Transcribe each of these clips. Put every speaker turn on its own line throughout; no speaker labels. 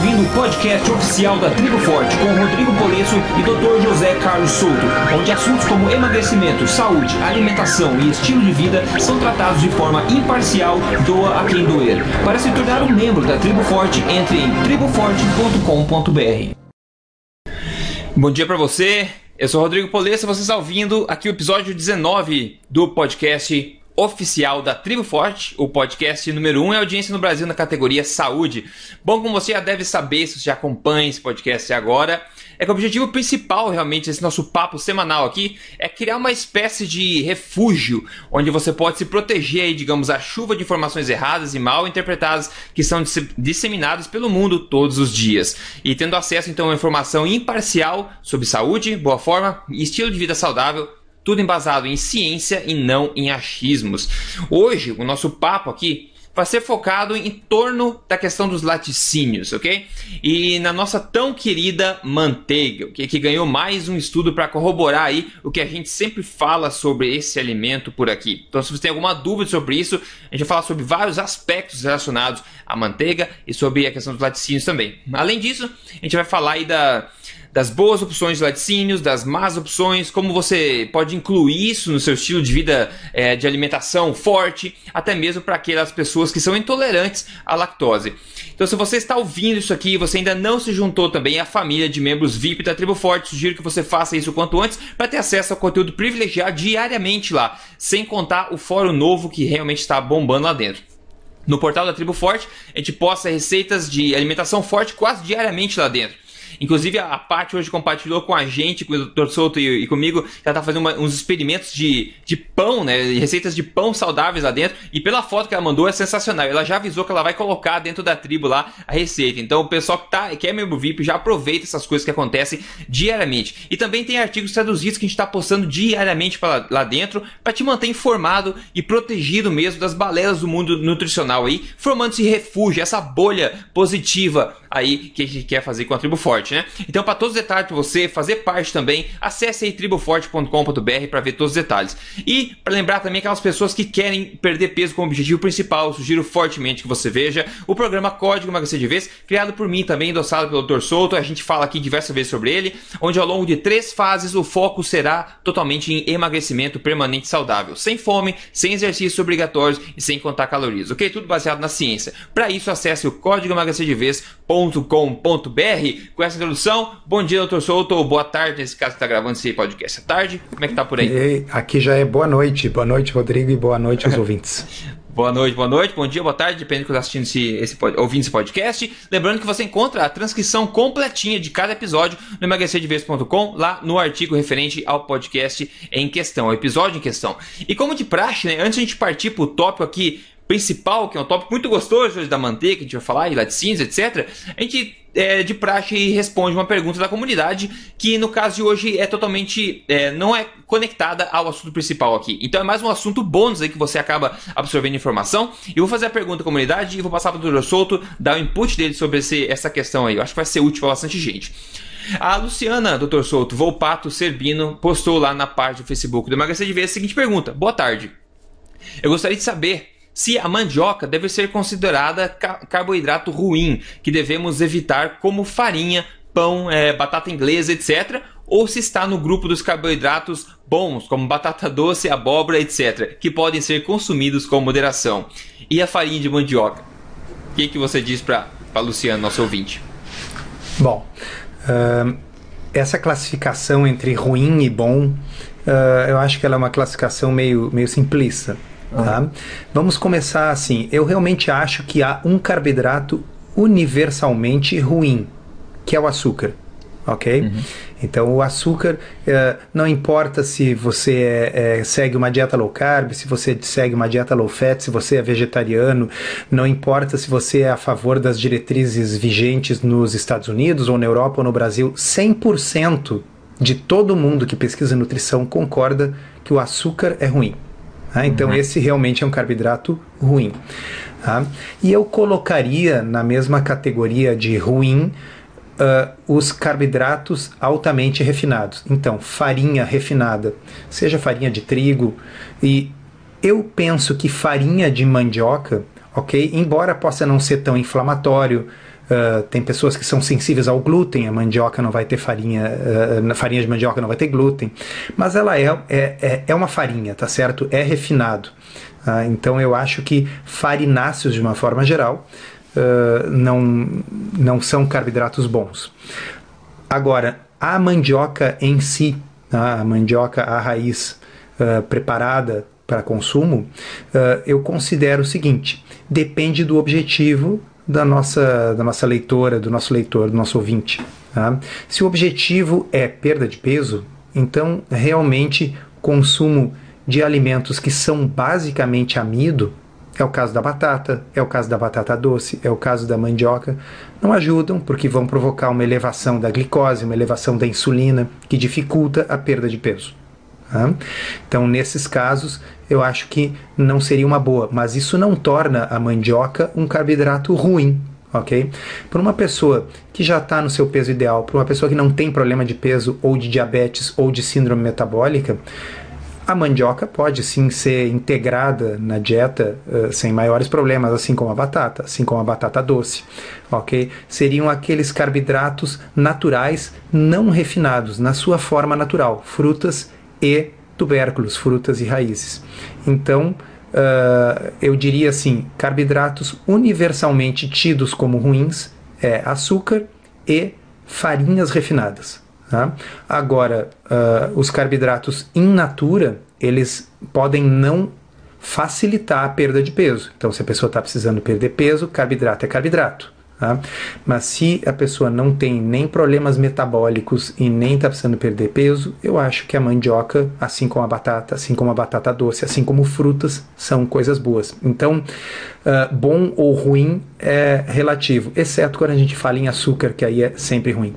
ouvindo o podcast oficial da Tribo Forte com Rodrigo Polesso e Dr. José Carlos Souto, onde assuntos como emagrecimento, saúde, alimentação e estilo de vida são tratados de forma imparcial, doa a quem doer. Para se tornar um membro da Tribo Forte, entre em triboforte.com.br. Bom dia para você. Eu sou Rodrigo Polesso, você está ouvindo aqui o episódio 19 do podcast oficial da Tribo Forte, o podcast número 1 um, é audiência no Brasil na categoria saúde. Bom, como você já deve saber, se você já acompanha esse podcast agora, é que o objetivo principal realmente desse nosso papo semanal aqui é criar uma espécie de refúgio onde você pode se proteger aí, digamos, a chuva de informações erradas e mal interpretadas que são disseminadas pelo mundo todos os dias. E tendo acesso então a informação imparcial sobre saúde, boa forma e estilo de vida saudável tudo embasado em ciência e não em achismos. Hoje, o nosso papo aqui vai ser focado em torno da questão dos laticínios, ok? E na nossa tão querida manteiga, okay? que ganhou mais um estudo para corroborar aí o que a gente sempre fala sobre esse alimento por aqui. Então, se você tem alguma dúvida sobre isso, a gente vai falar sobre vários aspectos relacionados à manteiga e sobre a questão dos laticínios também. Além disso, a gente vai falar aí da das boas opções de laticínios, das más opções, como você pode incluir isso no seu estilo de vida é, de alimentação forte, até mesmo para aquelas pessoas que são intolerantes à lactose. Então, se você está ouvindo isso aqui e você ainda não se juntou também à família de membros VIP da Tribo Forte, sugiro que você faça isso o quanto antes para ter acesso ao conteúdo privilegiado diariamente lá, sem contar o fórum novo que realmente está bombando lá dentro. No portal da Tribo Forte, a gente posta receitas de alimentação forte quase diariamente lá dentro. Inclusive, a Paty hoje compartilhou com a gente, com o Dr. Souto e, e comigo, que ela tá fazendo uma, uns experimentos de, de pão, né? Receitas de pão saudáveis lá dentro. E pela foto que ela mandou é sensacional. Ela já avisou que ela vai colocar dentro da tribo lá a receita. Então, o pessoal que, tá, que é membro VIP já aproveita essas coisas que acontecem diariamente. E também tem artigos traduzidos que a gente está postando diariamente pra, lá dentro para te manter informado e protegido mesmo das balelas do mundo nutricional aí, formando-se refúgio, essa bolha positiva aí que a gente quer fazer com a tribo forte né? Então, para todos os detalhes para você fazer parte também, acesse aí triboforte.com.br para ver todos os detalhes. E para lembrar também aquelas pessoas que querem perder peso como objetivo principal, sugiro fortemente que você veja o programa Código Emagrecer de Vez, criado por mim também, endossado pelo Dr. Souto. A gente fala aqui diversas vezes sobre ele, onde ao longo de três fases o foco será totalmente em emagrecimento permanente saudável, sem fome, sem exercícios obrigatórios e sem contar calorias, ok? Tudo baseado na ciência. Para isso, acesse o código emagrecerdevez.com.br com essa introdução. Bom dia, doutor Souto, ou boa tarde, nesse caso que está gravando esse podcast. É tarde? Como é que tá por aí?
Aqui já é boa noite. Boa noite, Rodrigo, e boa noite aos ouvintes.
Boa noite, boa noite, bom dia, boa tarde, depende de quando está assistindo esse, esse, ouvindo esse podcast. Lembrando que você encontra a transcrição completinha de cada episódio no emagrecerdeves.com, lá no artigo referente ao podcast em questão, ao episódio em questão. E como de praxe, né, antes de a gente partir para o tópico aqui principal, que é um tópico muito gostoso hoje da manteiga, que a gente vai falar, e laticínios, etc., a gente é, de praxe responde uma pergunta da comunidade que no caso de hoje é totalmente é, não é conectada ao assunto principal aqui. Então é mais um assunto bônus aí que você acaba absorvendo informação. E vou fazer a pergunta da comunidade e vou passar para o Dr. Souto dar o input dele sobre esse, essa questão aí. Eu acho que vai ser útil para bastante gente. A Luciana, Dr. Souto, Volpato Serbino, postou lá na página do Facebook do Emagrecer de Vez a seguinte pergunta: Boa tarde. Eu gostaria de saber se a mandioca deve ser considerada carboidrato ruim, que devemos evitar como farinha, pão, é, batata inglesa, etc., ou se está no grupo dos carboidratos bons, como batata doce, abóbora, etc., que podem ser consumidos com moderação. E a farinha de mandioca? O que, que você diz para Luciano, nosso ouvinte?
Bom, uh, essa classificação entre ruim e bom, uh, eu acho que ela é uma classificação meio, meio simplista. Tá? Vamos começar assim. Eu realmente acho que há um carboidrato universalmente ruim, que é o açúcar. Ok? Uhum. Então, o açúcar, uh, não importa se você é, é, segue uma dieta low carb, se você segue uma dieta low fat, se você é vegetariano, não importa se você é a favor das diretrizes vigentes nos Estados Unidos, ou na Europa, ou no Brasil, 100% de todo mundo que pesquisa nutrição concorda que o açúcar é ruim. Tá? Então, uhum. esse realmente é um carboidrato ruim. Tá? E eu colocaria na mesma categoria de ruim uh, os carboidratos altamente refinados. Então, farinha refinada, seja farinha de trigo, e eu penso que farinha de mandioca, ok? Embora possa não ser tão inflamatório, Uh, tem pessoas que são sensíveis ao glúten, a mandioca não vai ter farinha, uh, farinha de mandioca não vai ter glúten, mas ela é, é, é, é uma farinha, tá certo? É refinado. Uh, então eu acho que farináceos, de uma forma geral, não, não são carboidratos bons. Agora, a mandioca em si, a mandioca, a raiz preparada para consumo, eu considero o seguinte: depende do objetivo da nossa, da nossa leitora, do nosso leitor, do nosso ouvinte. Tá? Se o objetivo é perda de peso, então realmente consumo de alimentos que são basicamente amido, é o caso da batata, é o caso da batata doce, é o caso da mandioca, não ajudam porque vão provocar uma elevação da glicose, uma elevação da insulina, que dificulta a perda de peso. Tá? Então, nesses casos, eu acho que não seria uma boa, mas isso não torna a mandioca um carboidrato ruim, ok? Para uma pessoa que já está no seu peso ideal, para uma pessoa que não tem problema de peso ou de diabetes ou de síndrome metabólica, a mandioca pode sim ser integrada na dieta uh, sem maiores problemas, assim como a batata, assim como a batata doce, ok? Seriam aqueles carboidratos naturais não refinados, na sua forma natural, frutas e tubérculos, frutas e raízes. Então, uh, eu diria assim: carboidratos universalmente tidos como ruins é açúcar e farinhas refinadas. Tá? Agora, uh, os carboidratos in natura, eles podem não facilitar a perda de peso. Então, se a pessoa está precisando perder peso, carboidrato é carboidrato. Tá? Mas se a pessoa não tem nem problemas metabólicos e nem está precisando perder peso, eu acho que a mandioca, assim como a batata, assim como a batata doce, assim como frutas, são coisas boas. Então, uh, bom ou ruim é relativo, exceto quando a gente fala em açúcar, que aí é sempre ruim.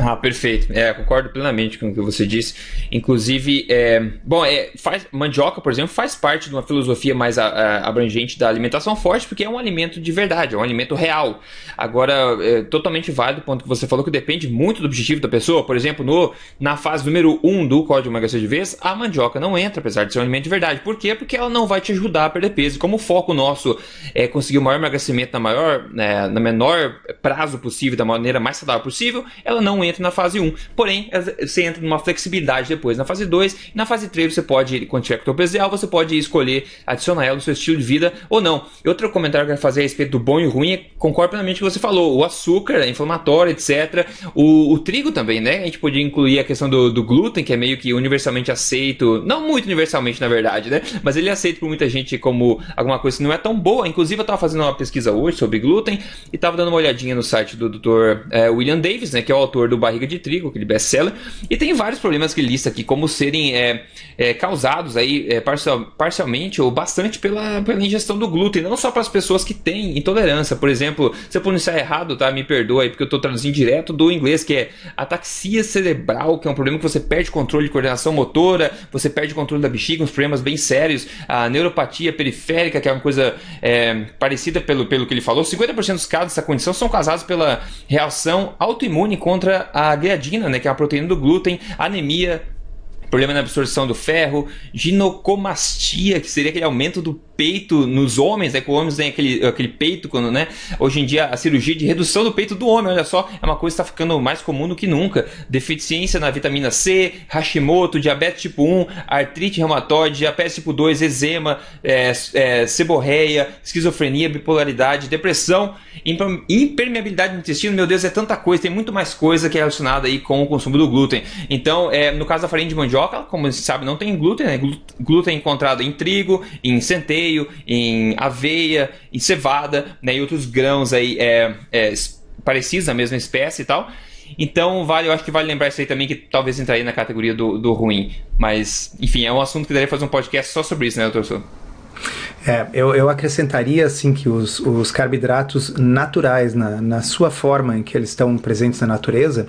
Ah, perfeito. É, concordo plenamente com o que você disse. Inclusive, é, bom, é, faz, mandioca, por exemplo, faz parte de uma filosofia mais a, a, abrangente da alimentação forte, porque é um alimento de verdade, é um alimento real. Agora, é totalmente válido o ponto que você falou, que depende muito do objetivo da pessoa. Por exemplo, no, na fase número 1 um do Código Emagrecer de Vez, a mandioca não entra, apesar de ser um alimento de verdade. Por quê? Porque ela não vai te ajudar a perder peso. Como o foco nosso é conseguir o maior emagrecimento na maior, né, na menor prazo possível, da maneira mais saudável possível, ela não entra na fase 1. Porém, você entra numa flexibilidade depois na fase 2. Na fase 3, você pode, quando tiver ideal, você pode escolher adicionar ela no seu estilo de vida ou não. E outro comentário que eu quero fazer a respeito do bom e ruim é concordo plenamente com o que você falou. O açúcar, é inflamatório, etc. O, o, trigo também, né? A gente podia incluir a questão do, do, glúten, que é meio que universalmente aceito. Não muito universalmente, na verdade, né? Mas ele é aceito por muita gente como alguma coisa que não é tão boa. Inclusive, eu estava fazendo uma pesquisa hoje sobre glúten e estava dando uma olhadinha no site do Dr. É, William Davis, né? Que é o autor do Barriga de Trigo, aquele best-seller, e tem vários problemas que ele lista aqui, como serem é, é, causados aí é, parcial, parcialmente ou bastante pela, pela ingestão do glúten, não só para as pessoas que têm intolerância. Por exemplo, se eu pronunciar errado, tá? Me perdoa aí, porque eu estou traduzindo direto do inglês, que é ataxia cerebral, que é um problema que você perde controle de coordenação motora, você perde controle da bexiga, uns problemas bem sérios, a neuropatia periférica, que é uma coisa é, parecida pelo, pelo que ele falou. 50% dos casos dessa condição são causados pela reação autoimune contra a gliadina, né, que é uma proteína do glúten, anemia, problema na absorção do ferro, ginecomastia, que seria aquele aumento do peito nos homens, né? Que os homens têm aquele, aquele peito quando, né? Hoje em dia a cirurgia de redução do peito do homem, olha só, é uma coisa que está ficando mais comum do que nunca. Deficiência na vitamina C, Hashimoto, diabetes tipo 1, artrite reumatoide, diabetes tipo 2, eczema, é, é, seborreia, esquizofrenia, bipolaridade, depressão, impermeabilidade no intestino, meu Deus, é tanta coisa, tem muito mais coisa que é relacionada aí com o consumo do glúten. Então, é, no caso da farinha de mandioca, como você sabe, não tem glúten, né? Glúten é encontrado em trigo, em centeio, em aveia, em cevada, né, e outros grãos aí é, é, parecidos da mesma espécie e tal. Então, vale, eu acho que vale lembrar isso aí também, que talvez entraria na categoria do, do ruim. Mas, enfim, é um assunto que daria fazer um podcast só sobre isso, né, doutor?
É, eu, eu acrescentaria assim que os, os carboidratos naturais, na, na sua forma em que eles estão presentes na natureza,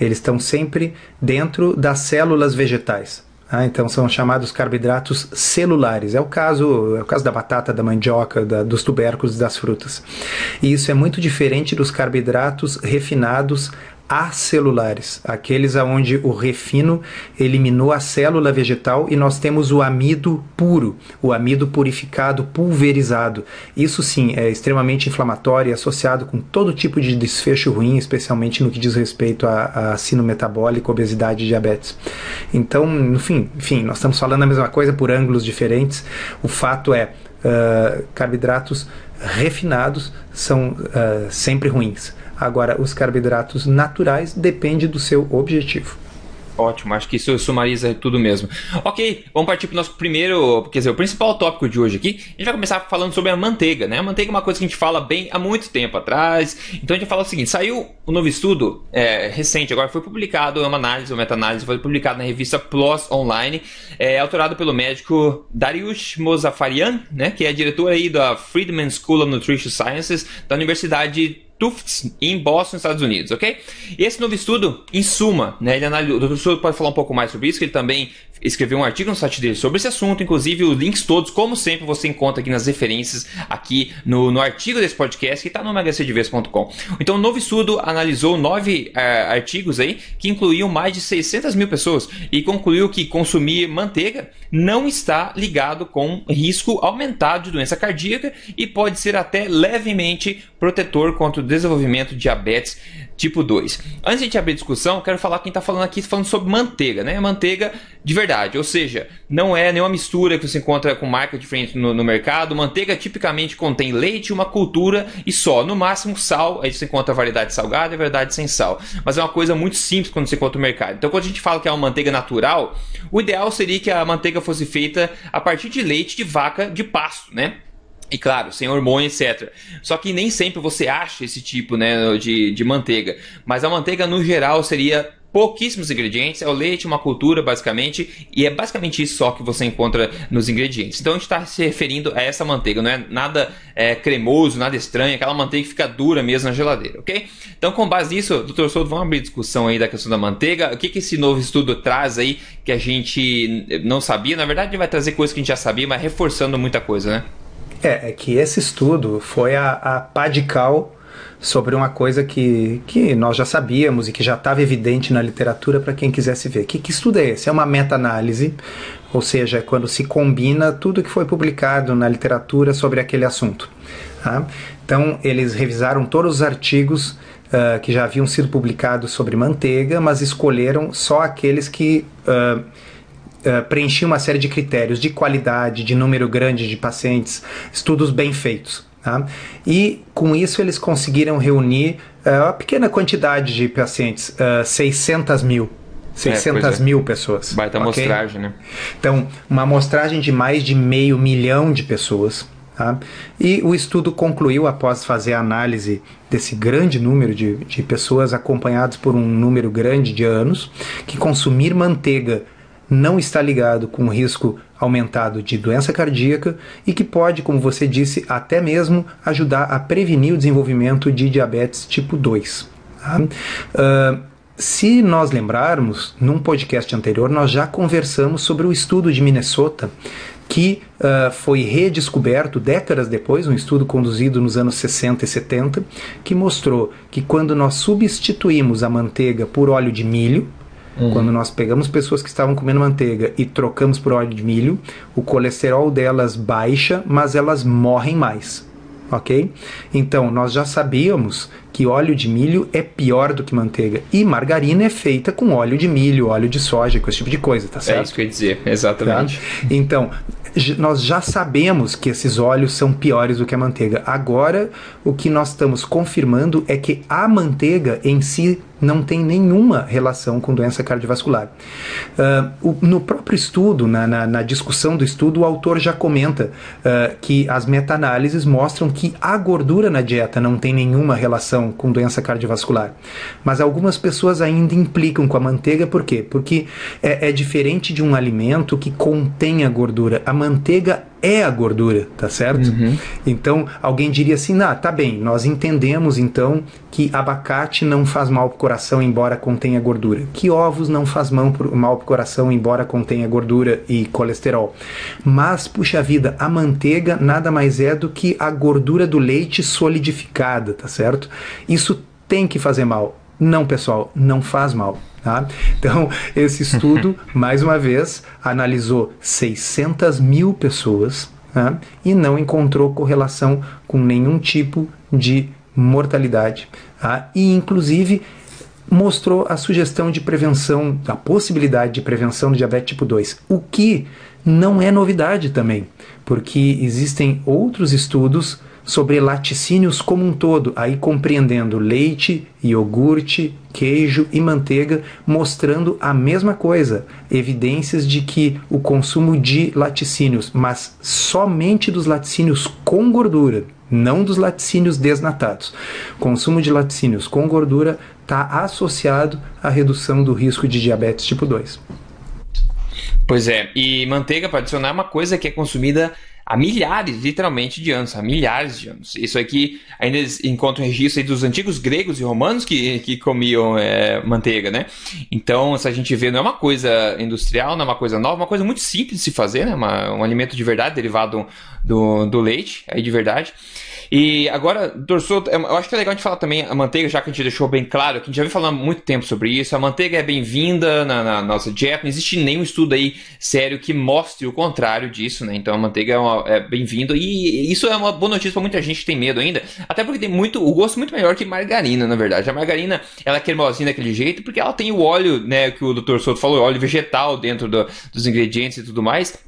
eles estão sempre dentro das células vegetais. Ah, então são chamados carboidratos celulares. É o caso, é o caso da batata, da mandioca, da, dos tubérculos das frutas. E isso é muito diferente dos carboidratos refinados acelulares, aqueles aonde o refino eliminou a célula vegetal e nós temos o amido puro, o amido purificado, pulverizado. Isso sim é extremamente inflamatório e associado com todo tipo de desfecho ruim, especialmente no que diz respeito a, a sino metabólico, obesidade e diabetes. Então, enfim, enfim, nós estamos falando a mesma coisa por ângulos diferentes. O fato é, uh, carboidratos refinados são uh, sempre ruins. Agora, os carboidratos naturais depende do seu objetivo.
Ótimo, acho que isso sumariza tudo mesmo. Ok, vamos partir para o nosso primeiro, quer dizer, o principal tópico de hoje aqui. A gente vai começar falando sobre a manteiga, né? A manteiga é uma coisa que a gente fala bem há muito tempo atrás. Então a gente fala o seguinte: saiu um novo estudo é, recente, agora foi publicado, é uma análise, uma meta-análise, foi publicado na revista PLOS Online, é autorado pelo médico Darius Mozafarian, né? Que é diretor aí da Friedman School of Nutrition Sciences da Universidade Tufts em Boston, Estados Unidos, ok? Esse novo estudo, em suma, né, ele analisa, o doutor pode falar um pouco mais sobre isso, que ele também escreveu um artigo no site dele sobre esse assunto, inclusive os links todos, como sempre, você encontra aqui nas referências, aqui no, no artigo desse podcast, que está no emagrecerdevez.com. Então, o novo estudo analisou nove uh, artigos aí, que incluíam mais de 600 mil pessoas, e concluiu que consumir manteiga não está ligado com risco aumentado de doença cardíaca e pode ser até levemente protetor contra o desenvolvimento de diabetes tipo 2. Antes de gente abrir discussão, quero falar quem está falando aqui falando sobre manteiga, né? Manteiga de verdade, ou seja, não é nenhuma mistura que você encontra com marca diferente no, no mercado. Manteiga tipicamente contém leite, uma cultura e só, no máximo sal. Aí você encontra variedade salgada e variedade sem sal. Mas é uma coisa muito simples quando você encontra no mercado. Então, quando a gente fala que é uma manteiga natural, o ideal seria que a manteiga fosse feita a partir de leite de vaca de pasto, né? E claro, sem hormônio, etc. Só que nem sempre você acha esse tipo né, de, de manteiga. Mas a manteiga, no geral, seria pouquíssimos ingredientes, é o leite, uma cultura basicamente, e é basicamente isso só que você encontra nos ingredientes. Então a gente está se referindo a essa manteiga, não é nada é, cremoso, nada estranho, aquela manteiga que fica dura mesmo na geladeira, ok? Então com base nisso, doutor Souto, vamos abrir discussão aí da questão da manteiga, o que, que esse novo estudo traz aí que a gente não sabia, na verdade ele vai trazer coisas que a gente já sabia, mas reforçando muita coisa, né?
É, é que esse estudo foi a, a pá de cal sobre uma coisa que, que nós já sabíamos e que já estava evidente na literatura para quem quisesse ver. Que, que estudo é esse? É uma meta-análise, ou seja, é quando se combina tudo que foi publicado na literatura sobre aquele assunto. Tá? Então, eles revisaram todos os artigos uh, que já haviam sido publicados sobre manteiga, mas escolheram só aqueles que. Uh, Uh, uma série de critérios de qualidade, de número grande de pacientes, estudos bem feitos. Tá? E com isso eles conseguiram reunir uh, uma pequena quantidade de pacientes, uh, 600 mil. 600 é, é. mil pessoas.
Baita okay? amostragem, né?
Então, uma amostragem de mais de meio milhão de pessoas. Tá? E o estudo concluiu, após fazer a análise desse grande número de, de pessoas acompanhadas por um número grande de anos, que consumir manteiga não está ligado com o risco aumentado de doença cardíaca e que pode, como você disse, até mesmo ajudar a prevenir o desenvolvimento de diabetes tipo 2. Tá? Uh, se nós lembrarmos, num podcast anterior, nós já conversamos sobre o estudo de Minnesota que uh, foi redescoberto décadas depois, um estudo conduzido nos anos 60 e 70, que mostrou que quando nós substituímos a manteiga por óleo de milho, Uhum. Quando nós pegamos pessoas que estavam comendo manteiga e trocamos por óleo de milho, o colesterol delas baixa, mas elas morrem mais. Ok? Então, nós já sabíamos que óleo de milho é pior do que manteiga. E margarina é feita com óleo de milho, óleo de soja, com esse tipo de coisa, tá certo? É
isso que eu ia dizer, exatamente.
Tá? Então, nós já sabemos que esses óleos são piores do que a manteiga. Agora, o que nós estamos confirmando é que a manteiga em si não tem nenhuma relação com doença cardiovascular. Uh, o, no próprio estudo, na, na, na, discussão do estudo, o autor já comenta uh, que as meta-análises mostram que a gordura na dieta não tem nenhuma relação com doença cardiovascular. Mas algumas pessoas ainda implicam com a manteiga, por quê? Porque é, é diferente de um alimento que contém a gordura. A manteiga é a gordura, tá certo? Uhum. Então, alguém diria assim: ah, tá bem, nós entendemos então que abacate não faz mal pro coração, embora contenha gordura. Que ovos não faz mal pro coração, embora contenha gordura e colesterol. Mas, puxa vida, a manteiga nada mais é do que a gordura do leite solidificada, tá certo? Isso tem que fazer mal Não, pessoal, não faz mal. Tá? Então, esse estudo, mais uma vez, analisou 600 mil pessoas tá? e não encontrou correlação com nenhum tipo de mortalidade. Tá? E, inclusive, mostrou a sugestão de prevenção, a possibilidade de prevenção do diabetes tipo 2, o que não é novidade também, porque existem outros estudos sobre laticínios como um todo, aí compreendendo leite, iogurte, queijo e manteiga, mostrando a mesma coisa, evidências de que o consumo de laticínios, mas somente dos laticínios com gordura, não dos laticínios desnatados. Consumo de laticínios com gordura está associado à redução do risco de diabetes tipo 2.
Pois é, e manteiga, para adicionar, é uma coisa que é consumida há milhares, literalmente, de anos, há milhares de anos. Isso aqui ainda encontra registro dos antigos gregos e romanos que, que comiam é, manteiga, né? Então, se a gente vê, não é uma coisa industrial, não é uma coisa nova, é uma coisa muito simples de se fazer, né? Uma, um alimento de verdade, derivado do, do leite, aí de verdade. E agora, Dorso, eu acho que é legal a gente falar também a manteiga, já que a gente deixou bem claro, que a gente já vem falando há muito tempo sobre isso. A manteiga é bem-vinda na, na, nossa dieta, não existe nenhum estudo aí sério que mostre o contrário disso, né? Então a manteiga é, é bem-vinda e isso é uma boa notícia para muita gente que tem medo ainda, até porque tem muito, o gosto muito melhor que margarina, na verdade. A margarina, ela é cremosinha daquele jeito porque ela tem o óleo, né, que o Dr. Souto falou, óleo vegetal dentro do, dos ingredientes e tudo mais.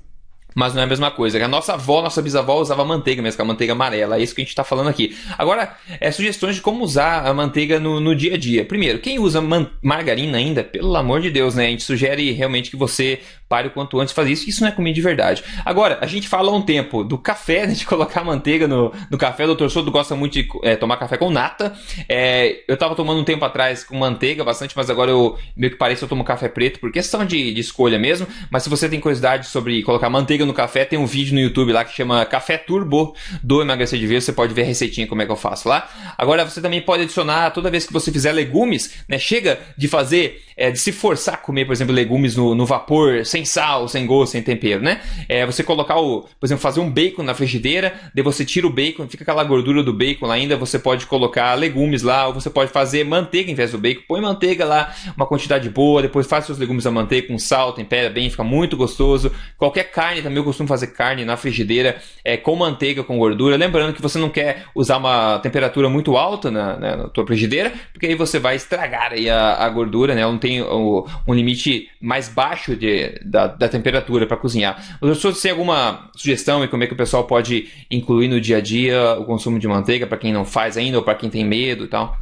Mas não é a mesma coisa. A nossa avó, nossa bisavó usava manteiga mesmo, que é a manteiga amarela. É isso que a gente está falando aqui. Agora, é, sugestões de como usar a manteiga no, no dia a dia. Primeiro, quem usa margarina ainda, pelo amor de Deus, né? A gente sugere realmente que você pare o quanto antes fazer isso, isso não é comida de verdade. Agora, a gente fala há um tempo do café, né, de colocar manteiga no, no café. O doutor Soto gosta muito de é, tomar café com nata. É, eu estava tomando um tempo atrás com manteiga bastante, mas agora eu meio que que eu tomo café preto por questão de, de escolha mesmo. Mas se você tem curiosidade sobre colocar manteiga no café, tem um vídeo no YouTube lá que chama Café Turbo do Emagrecer de Vez. Você pode ver a receitinha como é que eu faço lá. Agora, você também pode adicionar toda vez que você fizer legumes, né? Chega de fazer, é, de se forçar a comer, por exemplo, legumes no, no vapor, sem sal, sem gosto, sem tempero, né? É, você colocar o, por exemplo, fazer um bacon na frigideira, daí você tira o bacon, fica aquela gordura do bacon lá ainda, você pode colocar legumes lá, ou você pode fazer manteiga em vez do bacon, põe manteiga lá, uma quantidade boa, depois faz seus legumes a manteiga com sal, tempera bem, fica muito gostoso. Qualquer carne também eu costumo fazer carne na frigideira é, com manteiga, com gordura, lembrando que você não quer usar uma temperatura muito alta na, na, na tua frigideira, porque aí você vai estragar aí a, a gordura, né? Não tem o, um limite mais baixo de, da, da temperatura para cozinhar. O senhor tem alguma sugestão e como é que o pessoal pode incluir no dia a dia o consumo de manteiga para quem não faz ainda ou para quem tem medo e tal?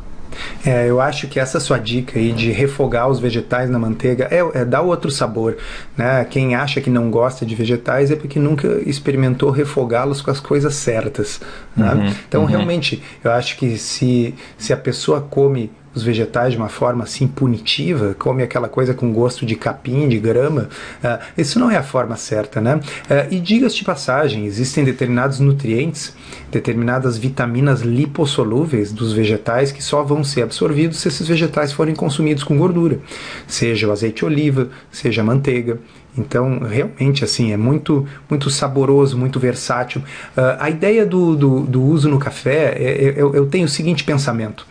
É, eu acho que essa sua dica aí de refogar os vegetais na manteiga é, é dá outro sabor. Né? Quem acha que não gosta de vegetais é porque nunca experimentou refogá-los com as coisas certas. Né? Uhum, então, uhum. realmente, eu acho que se, se a pessoa come os vegetais de uma forma assim punitiva, come aquela coisa com gosto de capim, de grama, uh, isso não é a forma certa, né? Uh, e diga-se de passagem, existem determinados nutrientes, determinadas vitaminas lipossolúveis dos vegetais que só vão ser absorvidos se esses vegetais forem consumidos com gordura, seja o azeite de oliva, seja a manteiga. Então, realmente, assim, é muito, muito saboroso, muito versátil. Uh, a ideia do, do, do, uso no café, é, é, eu, eu tenho o seguinte pensamento.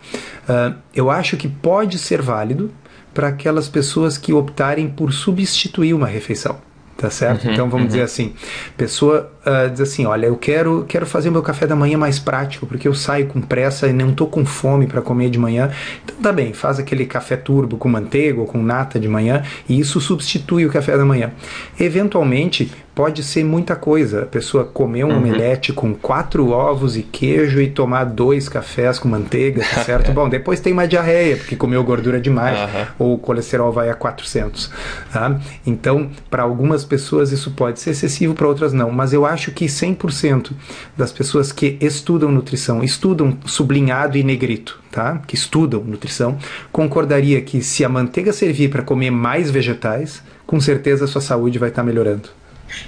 Uh, eu acho que pode ser válido para aquelas pessoas que optarem por substituir uma refeição. Tá certo? Uhum, então vamos uhum. dizer assim, pessoa uh, diz assim, olha, eu quero quero fazer meu café da manhã mais prático porque eu saio com pressa e não tô com fome para comer de manhã. Então tá bem, faz aquele café turbo com manteiga ou com nata de manhã e isso substitui o café da manhã. Eventualmente pode ser muita coisa. A pessoa comer um uhum. omelete com quatro ovos e queijo e tomar dois cafés com manteiga, tá certo? Bom, depois tem uma diarreia, porque comeu gordura demais, uhum. ou o colesterol vai a 400. Tá? Então, para algumas pessoas isso pode ser excessivo, para outras não. Mas eu acho que 100% das pessoas que estudam nutrição, estudam sublinhado e negrito, tá? que estudam nutrição, concordaria que se a manteiga servir para comer mais vegetais, com certeza a sua saúde vai estar tá melhorando.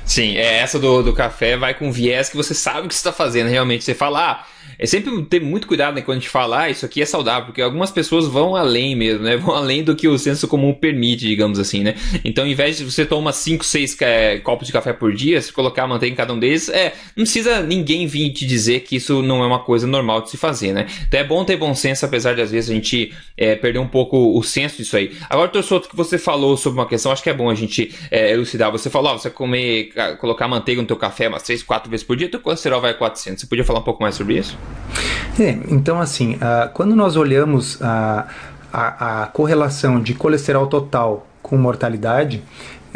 Sim, é essa do, do café vai com viés que você sabe o que você está fazendo realmente. Você fala, ah, é sempre ter muito cuidado né, quando a gente fala, ah, isso aqui é saudável, porque algumas pessoas vão além mesmo, né? Vão além do que o senso comum permite, digamos assim, né? Então, ao invés de você tomar 5, 6 é, copos de café por dia, se colocar manteiga em cada um deles, é, não precisa ninguém vir te dizer que isso não é uma coisa normal de se fazer, né? Então é bom ter bom senso, apesar de às vezes a gente é, perder um pouco o senso disso aí. Agora, Torçoto, que você falou sobre uma questão, acho que é bom a gente é, elucidar. Você falou, ó, você comer, colocar manteiga no teu café umas 3, 4 vezes por dia, teu colesterol vai a 400. Você podia falar um pouco mais sobre isso?
É, então assim, uh, quando nós olhamos a, a, a correlação de colesterol total com mortalidade,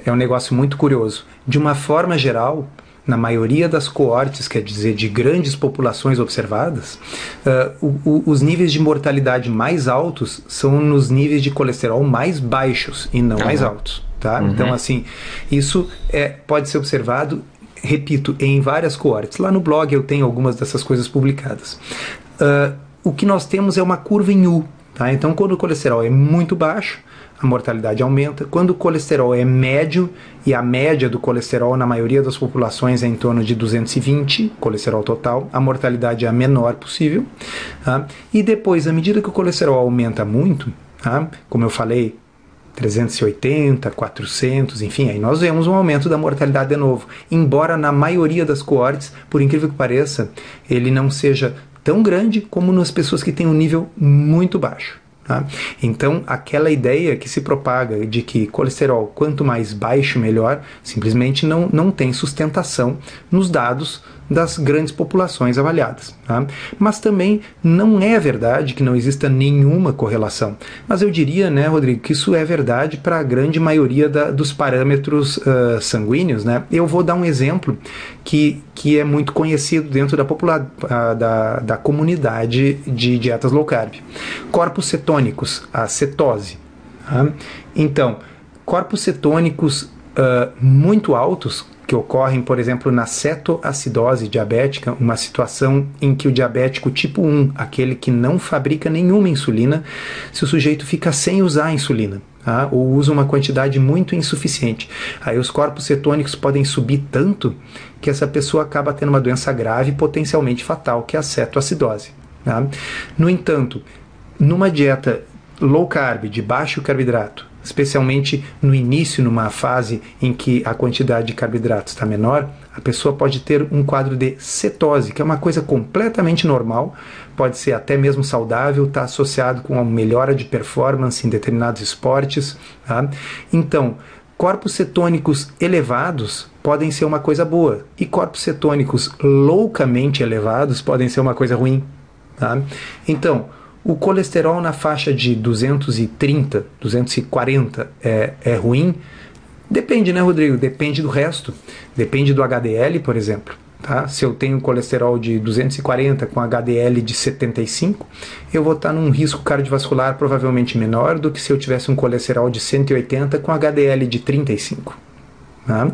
é um negócio muito curioso. De uma forma geral, na maioria das coortes, quer dizer, de grandes populações observadas, uh, o, o, os níveis de mortalidade mais altos são nos níveis de colesterol mais baixos e não uhum. mais altos. Tá? Uhum. Então, assim, isso é, pode ser observado, repito, em várias coortes. Lá no blog eu tenho algumas dessas coisas publicadas. Uh, o que nós temos é uma curva em U. Tá? Então, quando o colesterol é muito baixo, a mortalidade aumenta. Quando o colesterol é médio, e a média do colesterol na maioria das populações é em torno de 220, colesterol total, a mortalidade é a menor possível. Tá? E depois, à medida que o colesterol aumenta muito, tá? como eu falei, 380, 400, enfim, aí nós vemos um aumento da mortalidade de novo. Embora na maioria das coortes, por incrível que pareça, ele não seja tão grande como nas pessoas que têm um nível muito baixo. Tá? Então, aquela ideia que se propaga de que colesterol quanto mais baixo melhor, simplesmente não, não tem sustentação nos dados das grandes populações avaliadas. Tá? Mas também não é verdade que não exista nenhuma correlação. Mas eu diria, né, Rodrigo, que isso é verdade para a grande maioria da, dos parâmetros uh, sanguíneos. Né? Eu vou dar um exemplo que, que é muito conhecido dentro da, popular, uh, da, da comunidade de dietas low carb. Corpos cetônicos, a cetose. Tá? Então, corpos cetônicos uh, muito altos que ocorrem, por exemplo, na cetoacidose diabética, uma situação em que o diabético tipo 1, aquele que não fabrica nenhuma insulina, se o sujeito fica sem usar a insulina. Tá? ou usa uma quantidade muito insuficiente. Aí os corpos cetônicos podem subir tanto que essa pessoa acaba tendo uma doença grave potencialmente fatal, que é a cetoacidose. Tá? No entanto, numa dieta low carb, de baixo carboidrato, especialmente no início, numa fase em que a quantidade de carboidratos está menor, a pessoa pode ter um quadro de cetose, que é uma coisa completamente normal, pode ser até mesmo saudável, está associado com uma melhora de performance em determinados esportes. Tá? Então, corpos cetônicos elevados podem ser uma coisa boa e corpos cetônicos loucamente elevados podem ser uma coisa ruim. Tá? Então, o colesterol na faixa de 230, 240 é, é ruim? Depende, né, Rodrigo? Depende do resto. Depende do HDL, por exemplo. Tá? Se eu tenho colesterol de 240 com HDL de 75, eu vou estar num risco cardiovascular provavelmente menor do que se eu tivesse um colesterol de 180 com HDL de 35. Tá?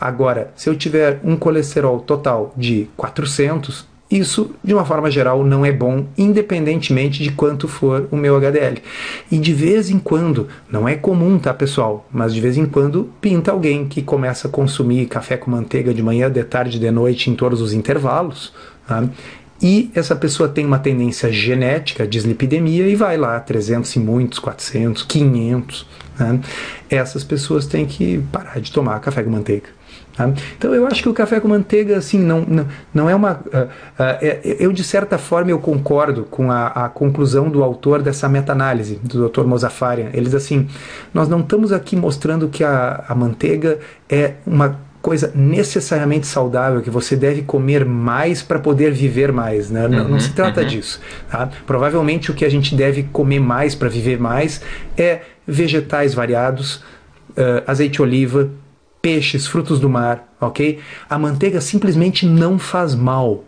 Agora, se eu tiver um colesterol total de 400, isso, de uma forma geral, não é bom, independentemente de quanto for o meu HDL. E de vez em quando, não é comum, tá, pessoal? Mas de vez em quando pinta alguém que começa a consumir café com manteiga de manhã, de tarde, de noite, em todos os intervalos. Tá? E essa pessoa tem uma tendência genética de dislipidemia e vai lá, 300 e muitos, 400, 500. Né? Essas pessoas têm que parar de tomar café com manteiga. Tá? Então eu acho que o café com manteiga assim não, não, não é uma uh, uh, eu de certa forma eu concordo com a, a conclusão do autor dessa meta-análise do Dr. Mozafarian eles assim nós não estamos aqui mostrando que a, a manteiga é uma coisa necessariamente saudável que você deve comer mais para poder viver mais, né? Não, uhum, não se trata uhum. disso. Tá? Provavelmente o que a gente deve comer mais para viver mais é vegetais variados, uh, azeite de oliva, peixes, frutos do mar, ok? A manteiga simplesmente não faz mal,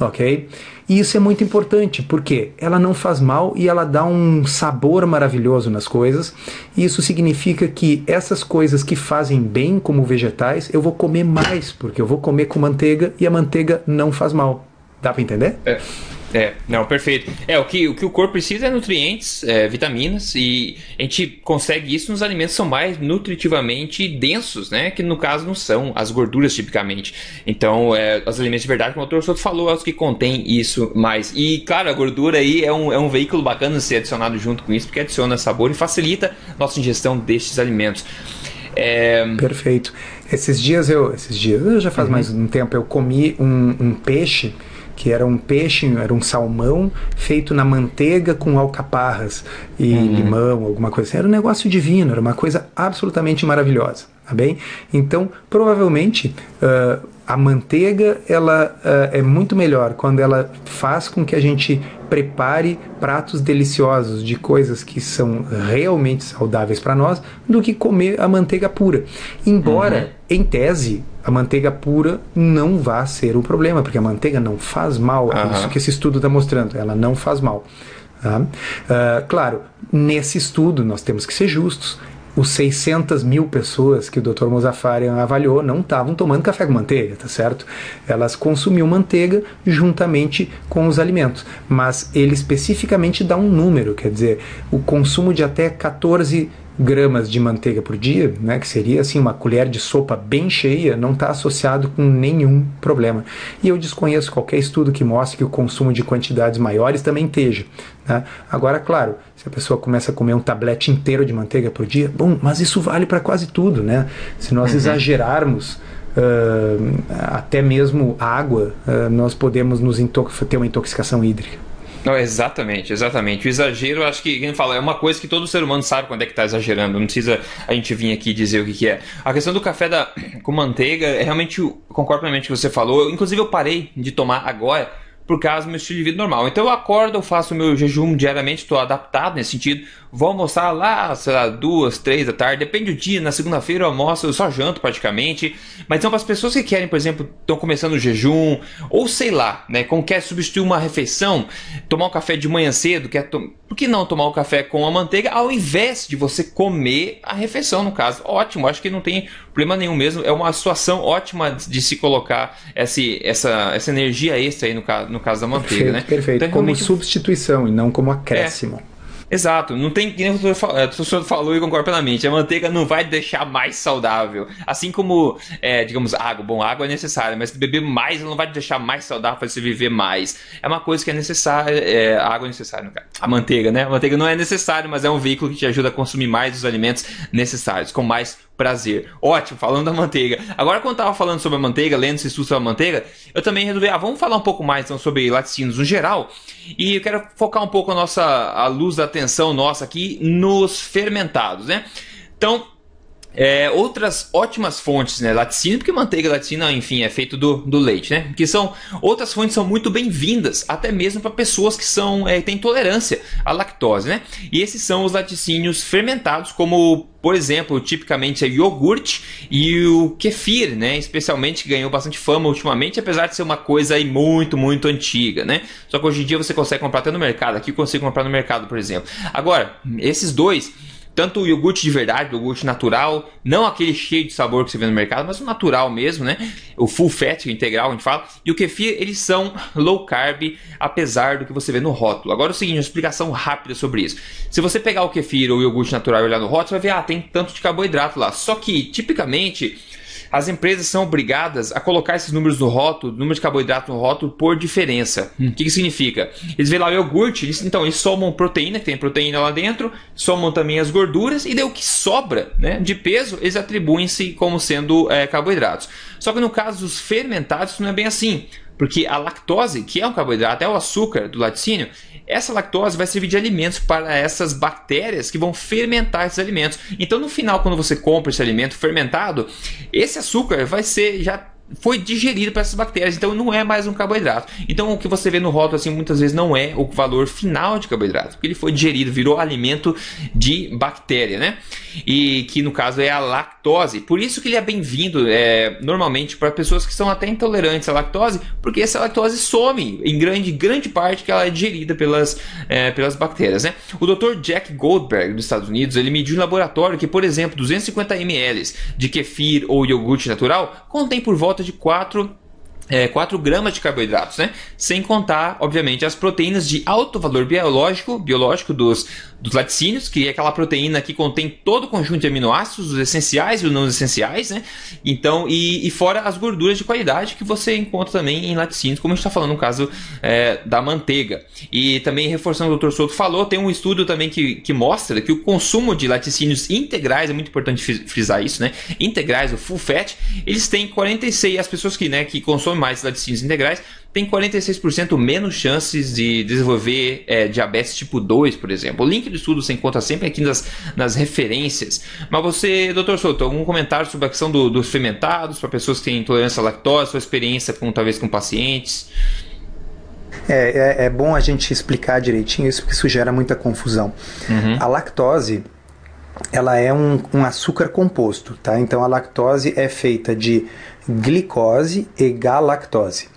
ok? E isso é muito importante, porque ela não faz mal e ela dá um sabor maravilhoso nas coisas. E isso significa que essas coisas que fazem bem como vegetais, eu vou comer mais, porque eu vou comer com manteiga e a manteiga não faz mal. Dá para entender?
É. É, não, perfeito. É, o que o, que o corpo precisa é nutrientes, é, vitaminas, e a gente consegue isso nos alimentos que são mais nutritivamente densos, né? Que no caso não são as gorduras tipicamente. Então, é, os alimentos de verdade, como o doutor Soto falou, é os que contêm isso mais. E, claro, a gordura aí é um, é um veículo bacana de ser adicionado junto com isso, porque adiciona sabor e facilita nossa ingestão destes alimentos.
É... Perfeito. Esses dias eu, esses dias, já faz uhum. mais um tempo, eu comi um, um peixe que era um peixe, era um salmão feito na manteiga com alcaparras e uhum. limão, alguma coisa assim. Era um negócio divino, era uma coisa absolutamente maravilhosa, tá bem? Então, provavelmente, uh, a manteiga ela uh, é muito melhor quando ela faz com que a gente prepare pratos deliciosos de coisas que são realmente saudáveis para nós do que comer a manteiga pura. Embora, uhum. em tese, a manteiga pura não vá ser um problema, porque a manteiga não faz mal. Uhum. É isso que esse estudo está mostrando. Ela não faz mal. Tá? Uh, claro, nesse estudo nós temos que ser justos os 600 mil pessoas que o Dr. Mozafarian avaliou não estavam tomando café com manteiga, tá certo? Elas consumiam manteiga juntamente com os alimentos, mas ele especificamente dá um número, quer dizer, o consumo de até 14 gramas de manteiga por dia, né, que seria assim uma colher de sopa bem cheia, não está associado com nenhum problema. E eu desconheço qualquer estudo que mostre que o consumo de quantidades maiores também esteja. Né? Agora, claro, se a pessoa começa a comer um tablete inteiro de manteiga por dia, bom, mas isso vale para quase tudo, né? Se nós uhum. exagerarmos uh, até mesmo água, uh, nós podemos nos ter uma intoxicação hídrica.
Não, exatamente, exatamente. O exagero, acho que, quem fala, é uma coisa que todo ser humano sabe quando é que está exagerando. Não precisa a gente vir aqui dizer o que, que é. A questão do café da, com manteiga, é realmente, concordo plenamente com o que você falou. Inclusive, eu parei de tomar agora por causa do meu estilo de vida normal. Então eu acordo, eu faço o meu jejum diariamente, estou adaptado nesse sentido. Vou almoçar lá, sei lá, duas, três da tarde, depende do dia. Na segunda-feira eu almoço, eu só janto praticamente. Mas então para as pessoas que querem, por exemplo, estão começando o jejum, ou sei lá, né, como quer substituir uma refeição, tomar um café de manhã cedo, quer to... por que não tomar o um café com a manteiga ao invés de você comer a refeição, no caso? Ótimo, acho que não tem problema nenhum mesmo. É uma situação ótima de se colocar esse, essa, essa energia extra aí no caso, no caso da manteiga,
perfeito,
né?
Perfeito, então, como realmente... substituição e não como acréscimo.
É. Exato, não tem que nem o professor falou e concordo plenamente. A manteiga não vai deixar mais saudável. Assim como, é, digamos, água. Bom, água é necessária, mas beber mais não vai deixar mais saudável para você viver mais. É uma coisa que é necessária. É, a água é necessária, A manteiga, né? A manteiga não é necessário, mas é um veículo que te ajuda a consumir mais os alimentos necessários, com mais prazer. Ótimo, falando da manteiga. Agora, quando eu tava falando sobre a manteiga, lendo esse estudo sobre a manteiga, eu também resolvi, ah, vamos falar um pouco mais então, sobre laticínios no geral. E eu quero focar um pouco a nossa a luz da atenção nossa aqui nos fermentados, né? Então, é, outras ótimas fontes, né? Laticínio, porque manteiga laticínio, enfim, é feito do, do leite, né? Que são outras fontes são muito bem-vindas, até mesmo para pessoas que são é, têm intolerância à lactose, né? E esses são os laticínios fermentados, como por exemplo, tipicamente é iogurte e o kefir, né? Especialmente que ganhou bastante fama ultimamente, apesar de ser uma coisa aí muito, muito antiga, né? Só que hoje em dia você consegue comprar até no mercado. Aqui eu consigo comprar no mercado, por exemplo. Agora, esses dois tanto o iogurte de verdade, o iogurte natural, não aquele cheio de sabor que você vê no mercado, mas o natural mesmo, né? O full fat, o integral, a gente fala. E o kefir, eles são low carb, apesar do que você vê no rótulo. Agora é o seguinte, uma explicação rápida sobre isso. Se você pegar o kefir ou o iogurte natural e olhar no rótulo, você vai ver, ah, tem tanto de carboidrato lá. Só que, tipicamente, as empresas são obrigadas a colocar esses números no rótulo, número de carboidrato no rótulo, por diferença. Hum. O que, que significa? Eles veem lá o iogurte, eles, então eles somam proteína, que tem proteína lá dentro, somam também as gorduras, e daí o que sobra né, de peso, eles atribuem-se como sendo é, carboidratos. Só que no caso dos fermentados, não é bem assim. Porque a lactose, que é um carboidrato, é o açúcar do laticínio, essa lactose vai servir de alimentos para essas bactérias que vão fermentar esses alimentos. Então, no final, quando você compra esse alimento fermentado, esse açúcar vai ser já foi digerido para essas bactérias, então não é mais um carboidrato. Então o que você vê no rótulo assim muitas vezes não é o valor final de carboidrato, porque ele foi digerido, virou alimento de bactéria, né? E que no caso é a lactose. Por isso que ele é bem-vindo é, normalmente para pessoas que são até intolerantes à lactose, porque essa lactose some em grande grande parte que ela é digerida pelas, é, pelas bactérias, né? O Dr. Jack Goldberg dos Estados Unidos ele mediu em laboratório que, por exemplo, 250 ml de kefir ou iogurte natural contém por volta de 4 é, 4 gramas de carboidratos, né? Sem contar, obviamente, as proteínas de alto valor biológico, biológico dos, dos laticínios, que é aquela proteína que contém todo o conjunto de aminoácidos, os essenciais e os não essenciais, né? Então, e, e fora as gorduras de qualidade que você encontra também em laticínios, como a gente está falando no caso é, da manteiga. E também, reforçando o que o Dr. Souto falou, tem um estudo também que, que mostra que o consumo de laticínios integrais, é muito importante frisar isso, né? Integrais, o full fat, eles têm 46, as pessoas que, né, que consomem mais laticínios integrais tem 46% menos chances de desenvolver é, diabetes tipo 2, por exemplo. O link do estudo você encontra sempre aqui nas, nas referências. Mas você, doutor Souto, algum comentário sobre a questão do, dos fermentados para pessoas que têm intolerância à lactose, sua experiência com talvez com pacientes?
É, é, é, bom a gente explicar direitinho isso, porque isso gera muita confusão. Uhum. A lactose ela é um, um, açúcar composto, tá? Então a lactose é feita de glicose e galactose.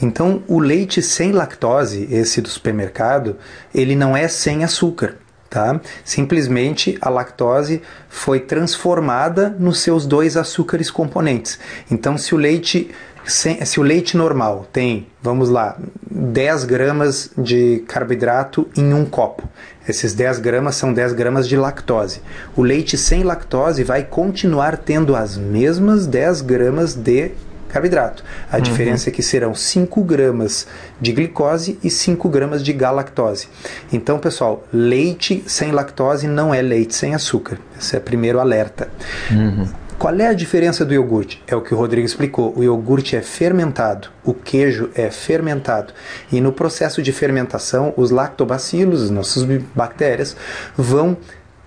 Então o leite sem lactose, esse do supermercado, ele não é sem açúcar. Tá? Simplesmente a lactose foi transformada nos seus dois açúcares componentes. Então, se o leite se o leite normal tem, vamos lá, 10 gramas de carboidrato em um copo, esses 10 gramas são 10 gramas de lactose. O leite sem lactose vai continuar tendo as mesmas 10 gramas de carboidrato. A uhum. diferença é que serão 5 gramas de glicose e 5 gramas de galactose. Então, pessoal, leite sem lactose não é leite sem açúcar. Esse é o primeiro alerta. Uhum. Qual é a diferença do iogurte? É o que o Rodrigo explicou. O iogurte é fermentado, o queijo é fermentado. E no processo de fermentação, os lactobacilos, as nossas bactérias, vão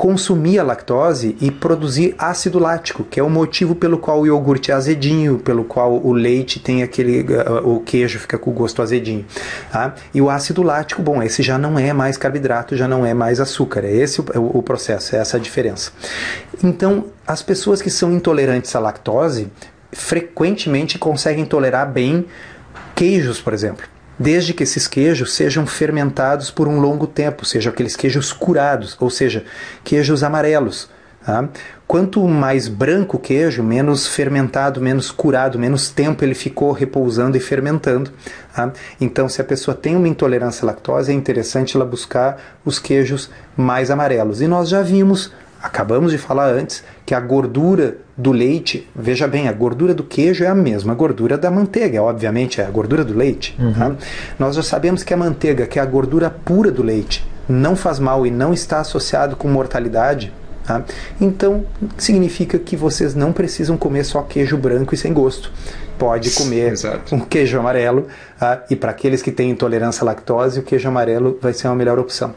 consumir a lactose e produzir ácido lático, que é o motivo pelo qual o iogurte é azedinho, pelo qual o leite tem aquele, uh, o queijo fica com o gosto azedinho. Tá? E o ácido lático, bom, esse já não é mais carboidrato, já não é mais açúcar, é esse o, o processo, é essa a diferença. Então, as pessoas que são intolerantes à lactose frequentemente conseguem tolerar bem queijos, por exemplo desde que esses queijos sejam fermentados por um longo tempo, sejam aqueles queijos curados, ou seja, queijos amarelos. Tá? Quanto mais branco o queijo, menos fermentado, menos curado, menos tempo ele ficou repousando e fermentando. Tá? Então, se a pessoa tem uma intolerância à lactose, é interessante ela buscar os queijos mais amarelos. E nós já vimos acabamos de falar antes que a gordura do leite, veja bem, a gordura do queijo é a mesma gordura da manteiga, obviamente é a gordura do leite. Uhum. Tá? Nós já sabemos que a manteiga, que é a gordura pura do leite, não faz mal e não está associado com mortalidade. Tá? Então significa que vocês não precisam comer só queijo branco e sem gosto pode comer Exato. um queijo amarelo. Ah, e para aqueles que têm intolerância à lactose, o queijo amarelo vai ser uma melhor opção.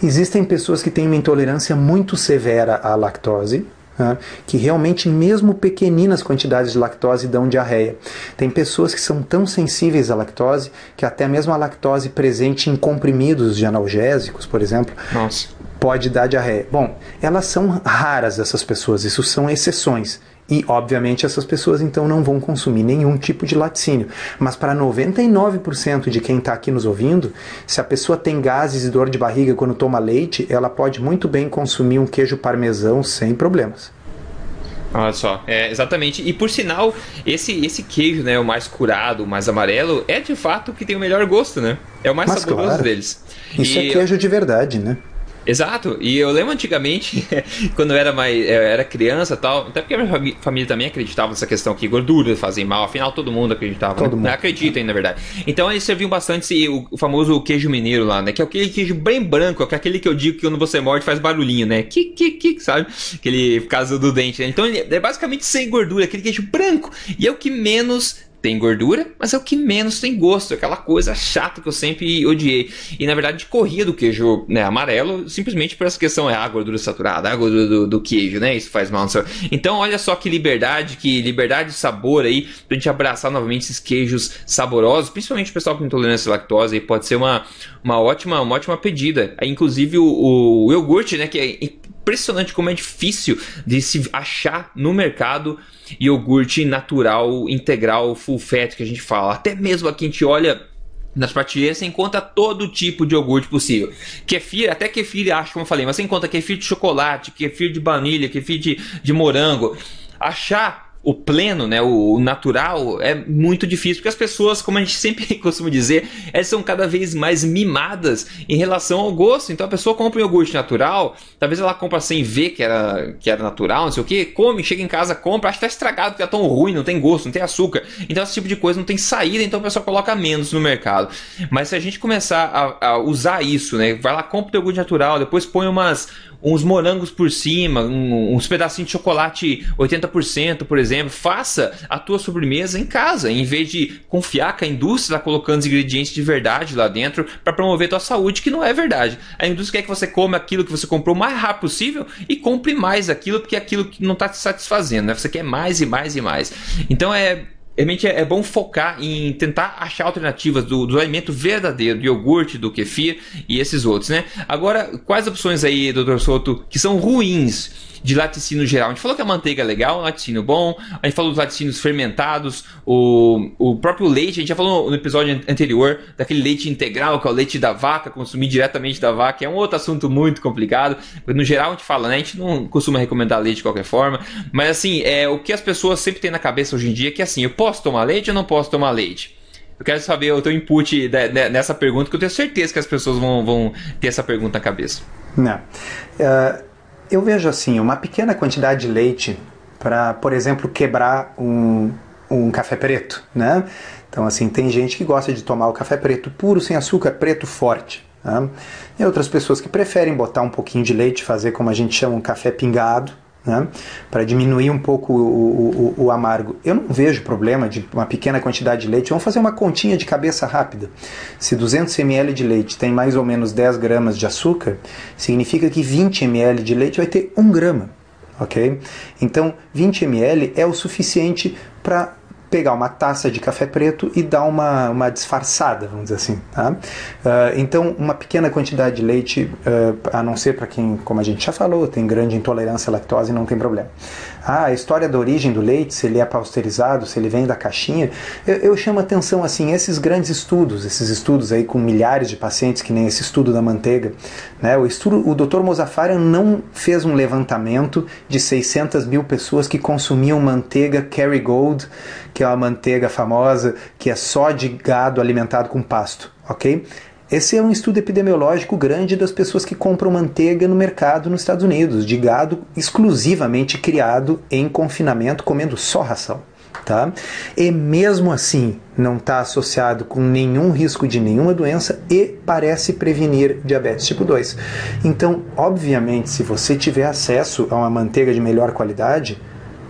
Existem pessoas que têm uma intolerância muito severa à lactose, ah, que realmente, mesmo pequeninas quantidades de lactose dão diarreia. Tem pessoas que são tão sensíveis à lactose que até mesmo a lactose presente em comprimidos de analgésicos, por exemplo, Nossa. Pode dar diarreia. Bom, elas são raras essas pessoas, isso são exceções. E, obviamente, essas pessoas então não vão consumir nenhum tipo de laticínio. Mas para 99% de quem está aqui nos ouvindo, se a pessoa tem gases e dor de barriga quando toma leite, ela pode muito bem consumir um queijo parmesão sem problemas.
Olha só, é, exatamente. E por sinal, esse, esse queijo, né, o mais curado, o mais amarelo, é de fato o que tem o melhor gosto, né? É o mais Mas saboroso claro. deles.
Isso e é queijo de verdade, né?
Exato. E eu lembro antigamente, quando eu era mais eu era criança tal, até porque a minha família também acreditava nessa questão que gorduras fazem mal, afinal todo mundo acreditava. Todo né? mundo. Acredita na verdade. Então eles serviam bastante o, o, famoso queijo mineiro lá, né? Que é aquele queijo bem branco, que é aquele que eu digo que quando você morde faz barulhinho, né? Que, que, que, sabe? Aquele caso do dente, né? Então ele é basicamente sem gordura, aquele queijo branco. E é o que menos tem gordura, mas é o que menos tem gosto, aquela coisa chata que eu sempre odiei. E na verdade corria do queijo né, amarelo simplesmente por essa questão, é a gordura saturada, a gordura do, do queijo, né? Isso faz mal no seu. Então olha só que liberdade, que liberdade de sabor aí, pra gente abraçar novamente esses queijos saborosos, principalmente o pessoal com intolerância à lactose, pode ser uma, uma, ótima, uma ótima pedida. Inclusive o, o, o iogurte, né? Que é impressionante como é difícil de se achar no mercado iogurte natural, integral, full fat que a gente fala. Até mesmo aqui a gente olha nas prateleiras você encontra todo tipo de iogurte possível. Kefir, até kefir acho, como eu falei, mas você encontra kefir de chocolate, kefir de baunilha, kefir de, de morango. Achar o pleno, né, o, natural, é muito difícil, porque as pessoas, como a gente sempre costuma dizer, elas são cada vez mais mimadas em relação ao gosto. Então a pessoa compra um iogurte natural, talvez ela compra sem ver que era, que era natural, não sei o que, come, chega em casa, compra, acha que tá estragado, que tá tão ruim, não tem gosto, não tem açúcar. Então esse tipo de coisa não tem saída, então a pessoa coloca menos no mercado. Mas se a gente começar a, a usar isso, né, vai lá, compra o iogurte natural, depois põe umas uns morangos por cima, um, uns pedacinhos de chocolate 80%, por exemplo. Faça a tua sobremesa em casa, em vez de confiar que a indústria está colocando os ingredientes de verdade lá dentro para promover a tua saúde, que não é verdade. A indústria quer que você coma aquilo que você comprou o mais rápido possível e compre mais aquilo, porque é aquilo que não está te satisfazendo, né? Você quer mais e mais e mais. Então é realmente é, é bom focar em tentar achar alternativas do, do alimento verdadeiro, do iogurte, do kefir e esses outros, né? Agora, quais opções aí, doutor Souto, que são ruins de laticínio geral. A gente falou que a manteiga é legal, um laticínio bom, a gente falou dos laticínios fermentados, o, o próprio leite, a gente já falou no episódio anterior daquele leite integral, que é o leite da vaca, consumir diretamente da vaca, é um outro assunto muito complicado. No geral a gente fala, né? A gente não costuma recomendar leite de qualquer forma, mas assim, é o que as pessoas sempre têm na cabeça hoje em dia é que assim, eu posso tomar leite ou não posso tomar leite? Eu quero saber o teu input nessa pergunta, que eu tenho certeza que as pessoas vão, vão ter essa pergunta na cabeça.
Não. Uh, eu vejo assim, uma pequena quantidade de leite para, por exemplo, quebrar um, um café preto, né? Então, assim, tem gente que gosta de tomar o café preto puro, sem açúcar, preto forte. Né? E outras pessoas que preferem botar um pouquinho de leite, fazer como a gente chama um café pingado, né? para diminuir um pouco o, o, o, amargo. Eu não vejo problema de uma pequena quantidade de leite. Vamos fazer uma continha de cabeça rápida. Se 200 ml de leite tem mais ou menos 10 gramas de açúcar, significa que 20 ml de leite vai ter 1 grama. Ok? Então, 20 ml é o suficiente para pegar uma taça de café preto e dar uma, uma disfarçada, vamos dizer assim. Tá? Uh, então, uma pequena quantidade de leite, uh, a não ser para quem, como a gente já falou, tem grande intolerância à lactose, não tem problema. Ah, a história da origem do leite, se ele é pasteurizado, se ele vem da caixinha, eu, eu chamo atenção assim, esses grandes estudos, esses estudos aí com milhares de pacientes, que nem esse estudo da manteiga, né? O, estudo, o Dr. Mozaffarian não fez um levantamento de 600 mil pessoas que consumiam manteiga Kerrygold, que é uma manteiga famosa, que é só de gado alimentado com pasto, ok? Esse é um estudo epidemiológico grande das pessoas que compram manteiga no mercado nos Estados Unidos, de gado exclusivamente criado em confinamento, comendo só ração. Tá? E mesmo assim não está associado com nenhum risco de nenhuma doença e parece prevenir diabetes tipo 2. Então, obviamente, se você tiver acesso a uma manteiga de melhor qualidade,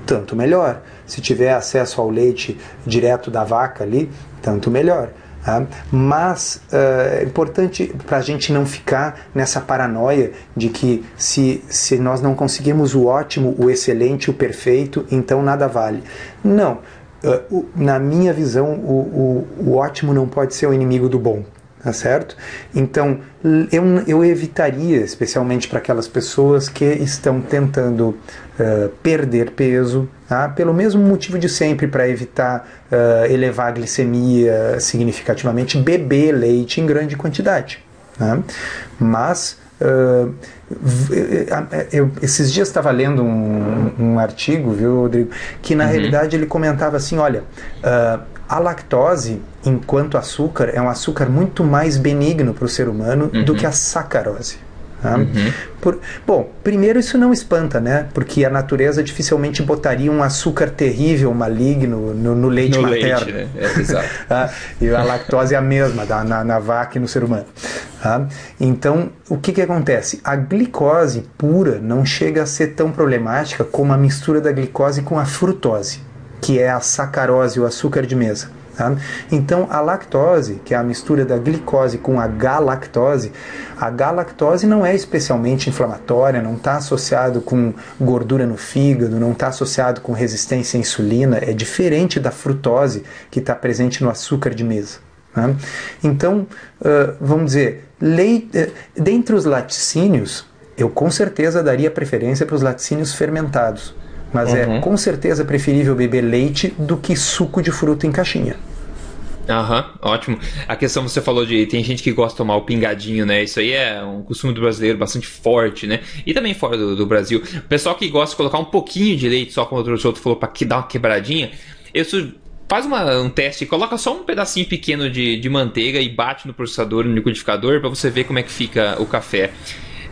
tanto melhor. Se tiver acesso ao leite direto da vaca ali, tanto melhor. Tá? Mas uh, é importante para a gente não ficar nessa paranoia de que se, se nós não conseguimos o ótimo, o excelente, o perfeito, então nada vale. Não. Uh, na minha visão, o, o, o ótimo não pode ser o inimigo do bom tá certo? Então, eu, eu evitaria, especialmente para aquelas pessoas que estão tentando uh, perder peso, tá? pelo mesmo motivo de sempre, para evitar uh, elevar a glicemia significativamente, beber leite em grande quantidade. Tá? Mas Uh, eu, esses dias estava lendo um, um, artigo, viu, Rodrigo, que na uhum. realidade ele comentava assim: olha, uh, a lactose, enquanto açúcar, é um açúcar muito mais benigno para o ser humano uhum. do que a sacarose. Tá? Uhum. Por, bom, primeiro isso não espanta, né? Porque a natureza dificilmente botaria um açúcar terrível, maligno, no, no leite no materno. Leite, né? é, exato. ah, e a lactose é a mesma da, na, na vaca e no ser humano. Tá? Então, o que, que acontece? A glicose pura não chega a ser tão problemática como a mistura da glicose com a frutose que é a sacarose, o açúcar de mesa. Tá? Então, a lactose, que é a mistura da glicose com a galactose, a galactose não é especialmente inflamatória, não está associado com gordura no fígado, não está associado com resistência à insulina, é diferente da frutose que está presente no açúcar de mesa. Tá? Então, vamos dizer, leite, dentre os laticínios, eu com certeza daria preferência para os laticínios fermentados mas é uhum. é com certeza preferível beber leite do que suco de fruta em caixinha.
Aham, ótimo. A questão você falou de tem gente que gosta de tomar o pingadinho, né? Isso aí é um costume do brasileiro bastante forte, né? E também fora do, do Brasil. O pessoal que gosta de colocar um pouquinho de leite, só como o outro falou, para dar uma quebradinha, isso faz uma, um teste, coloca só um pedacinho pequeno de, de manteiga e bate no processador, no liquidificador, para você ver como é que fica o café.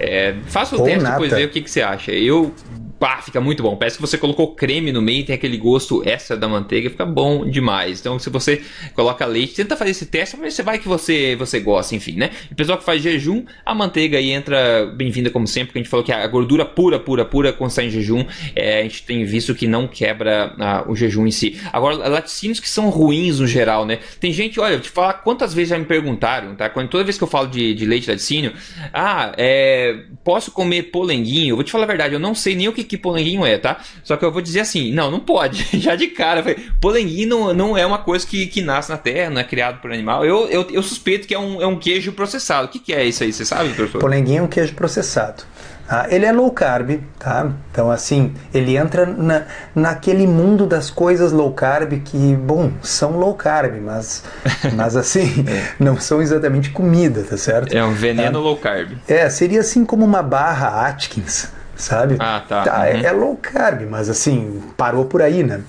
É, faça o Ou teste e depois ver o que, que você acha. Eu pá, fica muito bom. Parece que você colocou creme no meio, tem aquele gosto extra da manteiga, fica bom demais. Então, se você coloca leite, tenta fazer esse teste, mas você vai que você, você gosta, enfim, né? O pessoal que faz jejum, a manteiga aí entra bem-vinda como sempre, porque a gente falou que a gordura pura, pura, pura, quando está em jejum, é, a gente tem visto que não quebra ah, o jejum em si. Agora, laticínios que são ruins no geral, né? Tem gente, olha, eu te falar quantas vezes já me perguntaram, tá? Quando, toda vez que eu falo de, de leite laticínio, ah, é, posso comer polenguinho? Eu vou te falar a verdade, eu não sei nem o que que polenguinho é, tá? Só que eu vou dizer assim, não, não pode. Já de cara, polenguinho não, não é uma coisa que, que nasce na terra, não é criado por animal. Eu, eu, eu suspeito que é um, é um queijo processado. O que, que é isso aí? Você sabe, professor?
Polenguinho é um queijo processado. Ah, ele é low carb, tá? Então, assim, ele entra na, naquele mundo das coisas low carb que, bom, são low carb, mas, mas assim, não são exatamente comida, tá certo?
É um veneno ah, low carb.
É, seria assim como uma barra Atkins, sabe?
Ah, tá.
tá é, uhum. é, low carb, mas assim, parou por aí, né?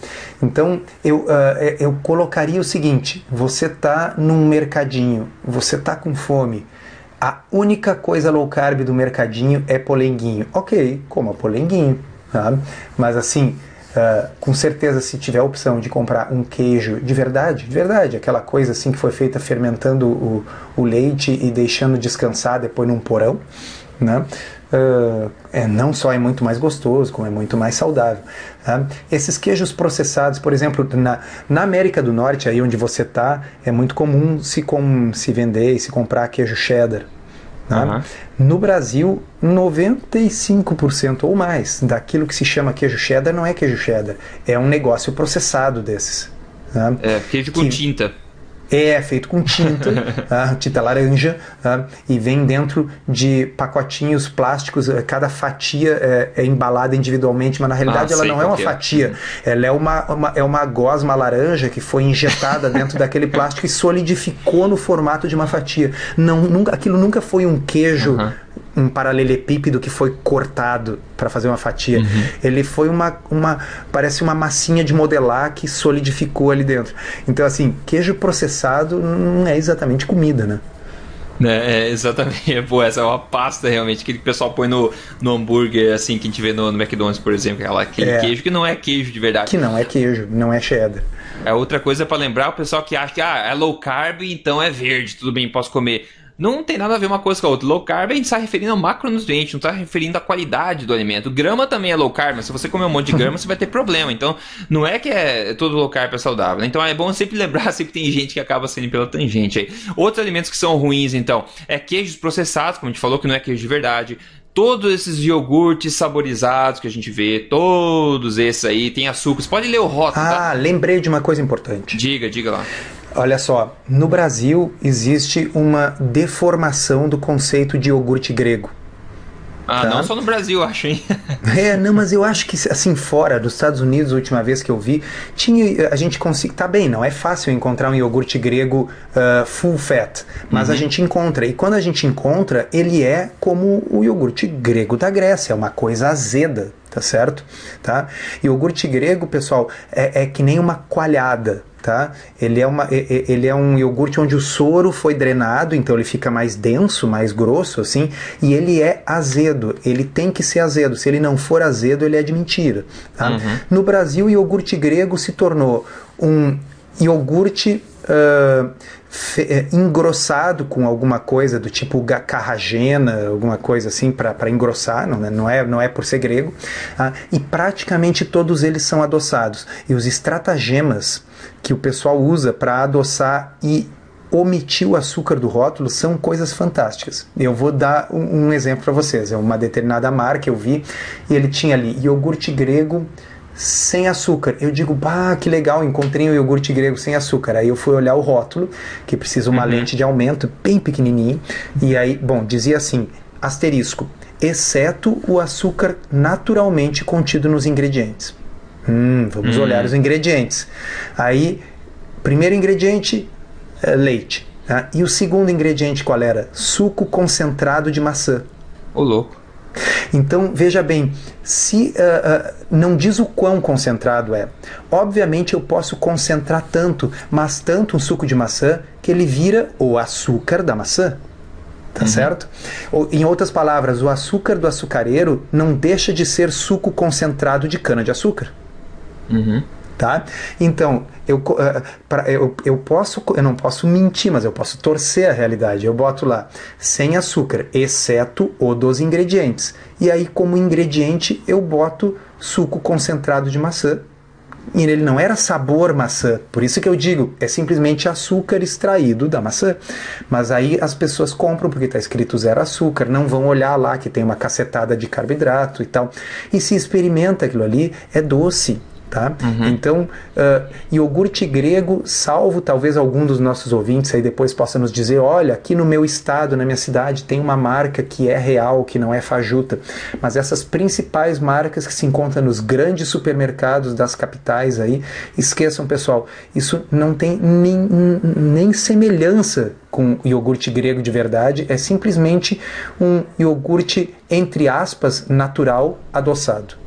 Então, eu, uh, eu colocaria o seguinte: você tá num mercadinho, você tá com fome. A única coisa low carb do mercadinho é polenguinho. Ok, coma polenguinho, sabe? Mas assim, Uh, com certeza, se tiver a opção de comprar um queijo de verdade, de verdade, aquela coisa assim que foi feita fermentando o, o leite e deixando descansar depois num porão, né? Uh, é, não só é muito mais gostoso, como é muito mais saudável. Tá? Esses queijos processados, por exemplo, na, na América do Norte, aí onde você está, é muito comum se, com, se vender e se comprar queijo cheddar. Tá? Uhum. No Brasil, 95% ou mais daquilo que se chama queijo cheddar não é queijo cheddar, é um negócio processado desses.
Tá? É, queijo com que, tinta
é feito com tinta, tá? tinta laranja, tá? e vem dentro de pacotinhos plásticos. Eh, cada fatia é, é embalada individualmente, mas na realidade ah, ela não é uma é. fatia. Ela é uma, uma, é uma gosma laranja que foi injetada dentro daquele plástico e solidificou no formato de uma fatia. Não, nunca, aquilo nunca foi um queijo. Uhum um paralelepípedo que foi cortado para fazer uma fatia. Uhum. Ele foi uma, uma. Parece uma massinha de modelar que solidificou ali dentro. Então, assim, queijo processado não é exatamente comida, né?
É, é, exatamente. Pô, essa é uma pasta realmente que o pessoal põe no, no hambúrguer, assim, que a gente vê no, no McDonald's, por exemplo, aquela, aquele é. queijo que não é queijo de verdade.
Que não é queijo, não é cheddar.
É outra coisa para lembrar o pessoal que acha que ah, é low carb, então é verde, tudo bem, posso comer não tem nada a ver uma coisa com a outra. Low carb a gente está referindo ao macronutriente, não está referindo à qualidade do alimento. Grama também é low carb, mas se você comer um monte de grama, você vai ter problema. Então, não é que é todo low carb é saudável. Então, é bom sempre lembrar, sempre tem gente que acaba saindo pela tangente aí. Outros alimentos que são ruins, então, é queijos processados, como a gente falou, que não é queijo de verdade todos esses iogurtes saborizados que a gente vê, todos esses aí, tem açúcar. Pode ler o rótulo.
Ah, tá? lembrei de uma coisa importante.
Diga, diga lá.
Olha só, no Brasil existe uma deformação do conceito de iogurte grego.
Ah, tá? não só no Brasil, acho, hein?
é, não, mas eu acho que assim, fora dos Estados Unidos, a última vez que eu vi, tinha, a gente consegue. Tá bem, não é fácil encontrar um iogurte grego uh, full fat, mas uhum. a gente encontra. E quando a gente encontra, ele é como o iogurte grego da Grécia, é uma coisa azeda, tá certo? Tá? Iogurte grego, pessoal, é, é que nem uma coalhada tá? Ele é, uma, ele é um iogurte onde o soro foi drenado, então ele fica mais denso, mais grosso, assim, e ele é azedo. Ele tem que ser azedo. Se ele não for azedo, ele é de mentira. Tá? Uhum. No Brasil, o iogurte grego se tornou um iogurte uh, engrossado com alguma coisa do tipo carragena, alguma coisa assim para engrossar, não, né? não, é, não é por ser grego, uh, e praticamente todos eles são adoçados. E os estratagemas que o pessoal usa para adoçar e omitir o açúcar do rótulo são coisas fantásticas. Eu vou dar um, um exemplo para vocês. É uma determinada marca eu vi e ele tinha ali iogurte grego sem açúcar. Eu digo, bah, que legal, encontrei um iogurte grego sem açúcar. Aí eu fui olhar o rótulo, que precisa uma uhum. lente de aumento bem pequenininho, e aí, bom, dizia assim, asterisco, exceto o açúcar naturalmente contido nos ingredientes. Hum, vamos hum. olhar os ingredientes. Aí, primeiro ingrediente, é, leite. Tá? E o segundo ingrediente qual era? Suco concentrado de maçã.
Ô louco.
Então, veja bem, se uh, uh, não diz o quão concentrado é. Obviamente eu posso concentrar tanto, mas tanto um suco de maçã que ele vira o açúcar da maçã. Tá uhum. certo? Ou, em outras palavras, o açúcar do açucareiro não deixa de ser suco concentrado de cana-de-açúcar.
Uhum.
Tá? Então, eu, uh, pra, eu, eu, posso, eu não posso mentir, mas eu posso torcer a realidade. Eu boto lá sem açúcar, exceto o dos ingredientes. E aí, como ingrediente, eu boto suco concentrado de maçã e ele não era sabor maçã. Por isso que eu digo, é simplesmente açúcar extraído da maçã. Mas aí as pessoas compram porque está escrito zero açúcar, não vão olhar lá que tem uma cacetada de carboidrato e tal. E se experimenta aquilo ali, é doce. Tá? Uhum. Então, uh, iogurte grego, salvo talvez algum dos nossos ouvintes aí depois possa nos dizer: olha, aqui no meu estado, na minha cidade, tem uma marca que é real, que não é fajuta. Mas essas principais marcas que se encontram nos grandes supermercados das capitais aí, esqueçam, pessoal, isso não tem nem, nem semelhança com iogurte grego de verdade, é simplesmente um iogurte, entre aspas, natural adoçado.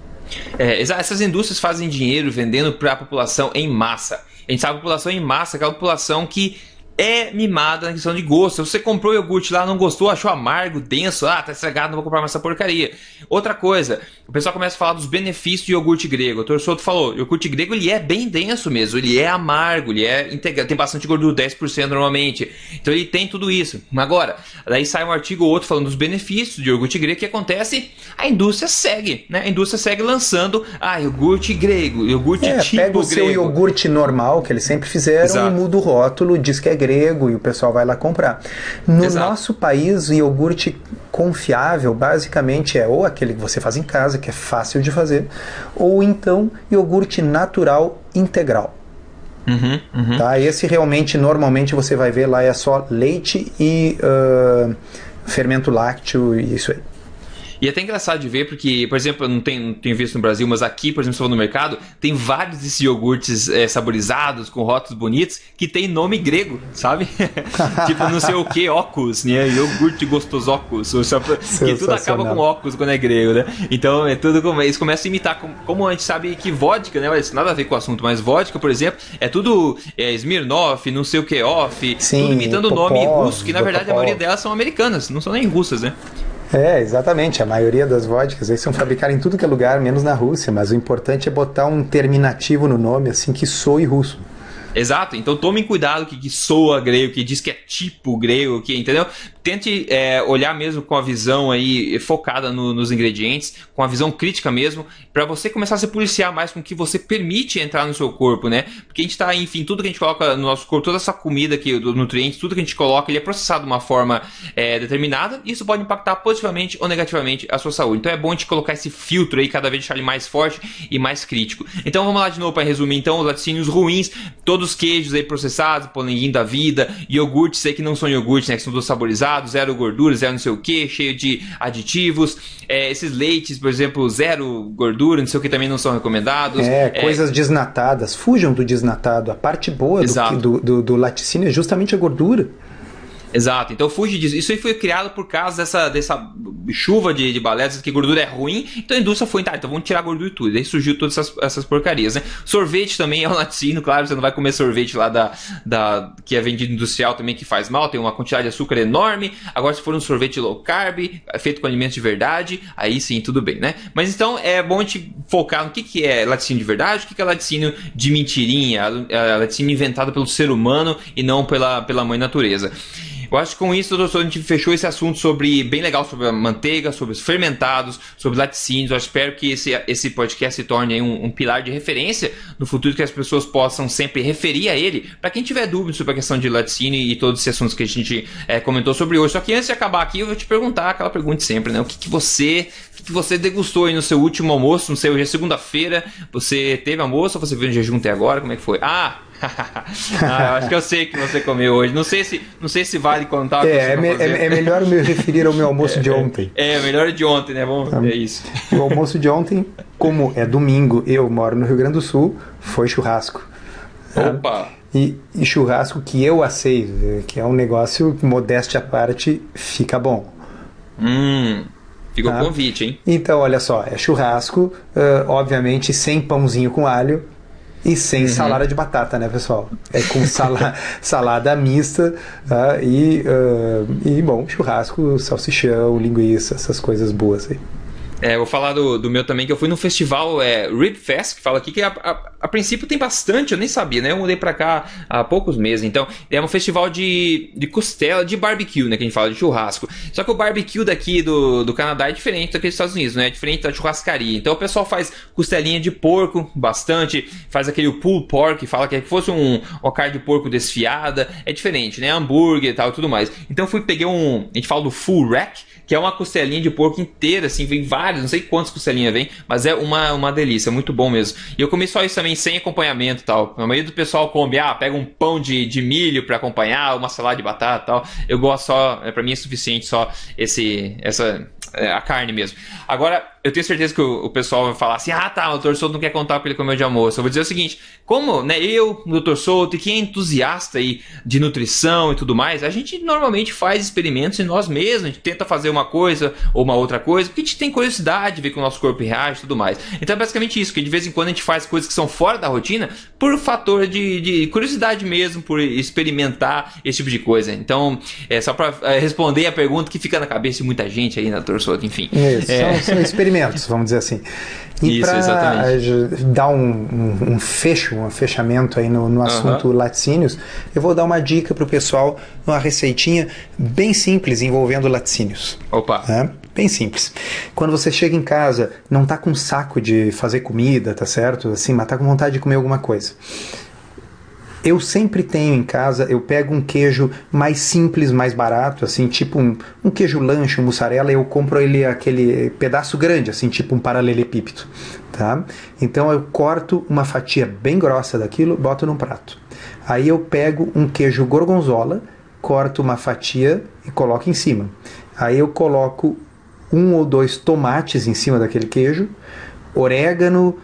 É, essas indústrias fazem dinheiro vendendo para a população em massa. A gente sabe a população em massa, aquela população que é mimada na questão de gosto. Se você comprou o iogurte lá, não gostou, achou amargo, denso, ah, tá estragado, não vou comprar mais essa porcaria. Outra coisa, o pessoal começa a falar dos benefícios do iogurte grego. O Dr. Souto falou, o iogurte grego ele é bem denso mesmo, ele é amargo, ele é integrado, tem bastante gordura, 10% normalmente. Então ele tem tudo isso. Agora, daí sai um artigo ou outro falando dos benefícios do iogurte grego, que acontece, a indústria segue, né? A indústria segue lançando, ah, iogurte grego, iogurte
é,
tipo
pega o
grego.
seu iogurte normal, que eles sempre fizeram, Exato. e muda o rótulo, diz que é grego grego e o pessoal vai lá comprar. No Exato. nosso país, o iogurte confiável basicamente é ou aquele que você faz em casa, que é fácil de fazer, ou então iogurte natural integral.
Uhum, uhum.
Tá? Esse realmente, normalmente você vai ver lá é só leite e uh, fermento lácteo e isso aí.
E é até engraçado de ver, porque, por exemplo, eu não tenho, não tenho visto no Brasil, mas aqui, por exemplo, se for no mercado, tem vários desses iogurtes é, saborizados, com rótulos bonitos, que tem nome grego, sabe? tipo, não sei o que, ocus, né? Iogurte gostosocus. Que tudo acaba com ocus quando é grego, né? Então, é tudo como. Eles começam a imitar, como, como a gente sabe que vodka, né? Mas nada a ver com o assunto, mas vodka, por exemplo, é tudo é, Smirnoff, não sei o que, off,
Sim,
tudo imitando o nome russo, que na verdade a maioria delas são americanas, não são nem russas, né?
É, exatamente. A maioria das vodkas aí são fabricadas em tudo que é lugar, menos na Rússia. Mas o importante é botar um terminativo no nome, assim, que soe russo.
Exato, então tomem cuidado que, que soa grego, que diz que é tipo grego, que entendeu? Tente é, olhar mesmo com a visão aí focada no, nos ingredientes, com a visão crítica mesmo, para você começar a se policiar mais com o que você permite entrar no seu corpo, né? Porque a gente tá, enfim, tudo que a gente coloca no nosso corpo, toda essa comida aqui, dos nutrientes, tudo que a gente coloca, ele é processado de uma forma é, determinada e isso pode impactar positivamente ou negativamente a sua saúde. Então é bom a gente colocar esse filtro aí, cada vez deixar ele mais forte e mais crítico. Então vamos lá de novo para resumir, então, os laticínios ruins, todos os queijos aí processados, polenguinho da vida, iogurtes aí que não são iogurtes, né? Que são dos saborizados zero gordura, zero não sei o que, cheio de aditivos. É, esses leites, por exemplo, zero gordura, não sei o que, também não são recomendados.
É, é coisas desnatadas. Fujam do desnatado. A parte boa do, do, do, do laticínio é justamente a gordura.
Exato, então fuge disso. Isso aí foi criado por causa dessa, dessa chuva de, de baletas que gordura é ruim, então a indústria foi, tá, então vamos tirar gordura e tudo. Aí surgiu todas essas, essas porcarias, né? Sorvete também é um laticínio, claro, você não vai comer sorvete lá da, da que é vendido industrial também que faz mal, tem uma quantidade de açúcar enorme. Agora, se for um sorvete low carb, feito com alimentos de verdade, aí sim, tudo bem, né? Mas então é bom a gente focar no que, que é laticínio de verdade, o que, que é laticínio de mentirinha, é laticínio inventado pelo ser humano e não pela, pela mãe natureza. Eu acho que com isso, doutor, a gente fechou esse assunto sobre bem legal sobre a manteiga, sobre os fermentados, sobre laticínios. Eu espero que esse, esse podcast se torne um, um, pilar de referência no futuro que as pessoas possam sempre referir a ele. Para quem tiver dúvidas sobre a questão de laticínio e todos esses assuntos que a gente é, comentou sobre hoje. Só que antes de acabar aqui, eu vou te perguntar aquela pergunta sempre, né? O que, que você que, você degustou aí no seu último almoço? Não sei, hoje é segunda-feira. Você teve almoço ou você veio no jejum até agora? Como é que foi? Ah! Ah, acho que eu sei que você comeu hoje. Não sei se, não sei se vale contar.
É, é, me, é, é, melhor me referir ao meu almoço de ontem.
É, é melhor de ontem, né? Vamos ver isso.
O almoço de ontem, como é domingo, eu moro no Rio Grande do Sul, foi churrasco.
Opa!
e, e churrasco que eu assei, que é um negócio, modéstia à parte, fica bom.
Hum, ficou tá? convite, hein?
Então, olha só, é churrasco, uh, obviamente sem pãozinho com alho, e sem uhum. salada de batata, né, pessoal? É com sala, salada mista uh, e, uh, e, bom, churrasco, salsichão, linguiça, essas coisas boas aí.
É, vou falar do, do meu também, que eu fui no festival é, Rib Fest, que fala aqui que a, a, a, princípio tem bastante, eu nem sabia, né? Eu mudei pra cá há poucos meses. Então, é um festival de, de costela, de barbecue, né? Que a gente fala de churrasco. Só que o barbecue daqui do, do Canadá é diferente daquele dos Estados Unidos, né? É diferente da churrascaria. Então, o pessoal faz costelinha de porco, bastante, faz aquele pulled pork, fala que é fosse um, carne de porco desfiada. É diferente, né? Hambúrguer e tal tudo mais. Então, fui, peguei um. A gente fala do full rack que é uma costelinha de porco inteira, assim, vem vários, não sei quantas costelinhas vem, mas é uma, uma delícia, muito bom mesmo. E eu comi só isso também, sem acompanhamento tal. A maioria do pessoal come, ah, pega um pão de, de milho para acompanhar, uma salada de batata tal. Eu gosto só, é, para mim é suficiente só esse, essa, é, a carne mesmo. Agora, eu tenho certeza que o, o, pessoal vai falar assim: ah, tá, o Dr. Souto não quer contar o que ele comeu de almoço. Eu vou dizer o seguinte: como né, eu, o Dr. Souto e quem é entusiasta aí de nutrição e tudo mais, a gente normalmente faz experimentos em nós mesmos, a gente tenta fazer uma coisa ou uma outra coisa, porque a gente tem curiosidade, ver como o nosso corpo reage e tudo mais. Então é basicamente isso, que de vez em quando a gente faz coisas que são fora da rotina por fator de, de curiosidade mesmo, por experimentar esse tipo de coisa. Então, é só para é, responder a pergunta que fica na cabeça de muita gente aí, né, Dr. Souto, enfim.
Isso, é... são, são experimentos experimentos, vamos dizer assim. E para dar um, um, um, fecho, um fechamento aí no, no assunto uhum. laticínios, eu vou dar uma dica para o pessoal, uma receitinha bem simples envolvendo laticínios.
Opa!
Né? Bem simples. Quando você chega em casa, não tá com saco de fazer comida, tá certo? Assim, mas tá com vontade de comer alguma coisa. Eu sempre tenho em casa, eu pego um queijo mais simples, mais barato, assim, tipo um, um queijo lanche, um mussarela, eu compro ele aquele pedaço grande, assim, tipo um paralelepípedo, tá? Então eu corto uma fatia bem grossa daquilo, boto num prato. Aí eu pego um queijo gorgonzola, corto uma fatia e coloco em cima. Aí eu coloco um ou dois tomates em cima daquele queijo, orégano,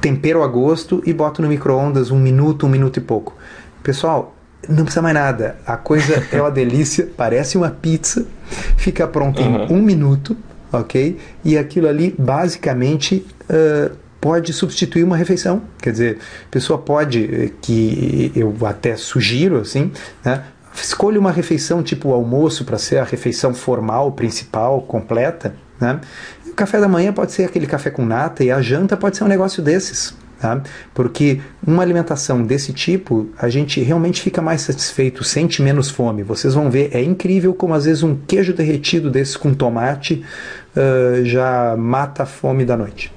tempero a gosto e boto no micro-ondas um minuto, um minuto e pouco. Pessoal, não precisa mais nada. A coisa é uma delícia, parece uma pizza, fica pronta uhum. em um minuto, ok? E aquilo ali basicamente uh, pode substituir uma refeição. Quer dizer, a pessoa pode, eh, que eu até sugiro assim, né? Escolha uma refeição tipo o almoço para ser a refeição formal, principal, completa, né? O café da manhã pode ser aquele café com nata e a janta pode ser um negócio desses. Tá? Porque uma alimentação desse tipo, a gente realmente fica mais satisfeito, sente menos fome. Vocês vão ver, é incrível como às vezes um queijo derretido desse com tomate uh, já mata a fome da noite.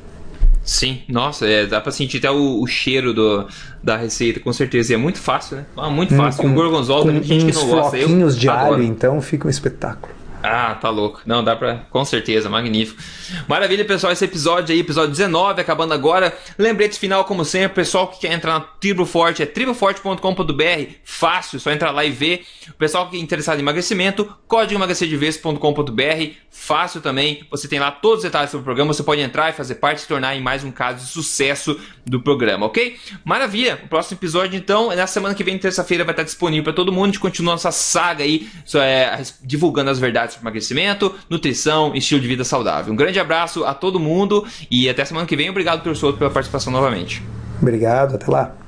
Sim, nossa, é, dá pra sentir até o, o, cheiro do, da receita, com certeza. E é muito fácil, né? Ah, muito hum, fácil.
Com, o gorgonzola, tem gente que não gosta. Eu, de alho, então fica um espetáculo.
Ah, tá louco. Não, dá pra. Com certeza, magnífico. Maravilha, pessoal. Esse episódio aí, episódio 19, acabando agora. Lembrete final, como sempre, pessoal que quer entrar na Tribo Forte é triboforte.com.br. Fácil, só entrar lá e ver. O pessoal que é interessado em emagrecimento, código emagrecerdeves.com.br. Fácil também. Você tem lá todos os detalhes sobre o programa. Você pode entrar e fazer parte e se tornar em mais um caso de sucesso do programa, ok? Maravilha. O próximo episódio, então, na semana que vem, terça-feira, vai estar disponível para todo mundo. A gente continua nossa saga aí, é, divulgando as verdades sobre emagrecimento, nutrição e estilo de vida saudável. Um grande abraço a todo mundo e até semana que vem. Obrigado, professor, pela participação novamente.
Obrigado, até lá.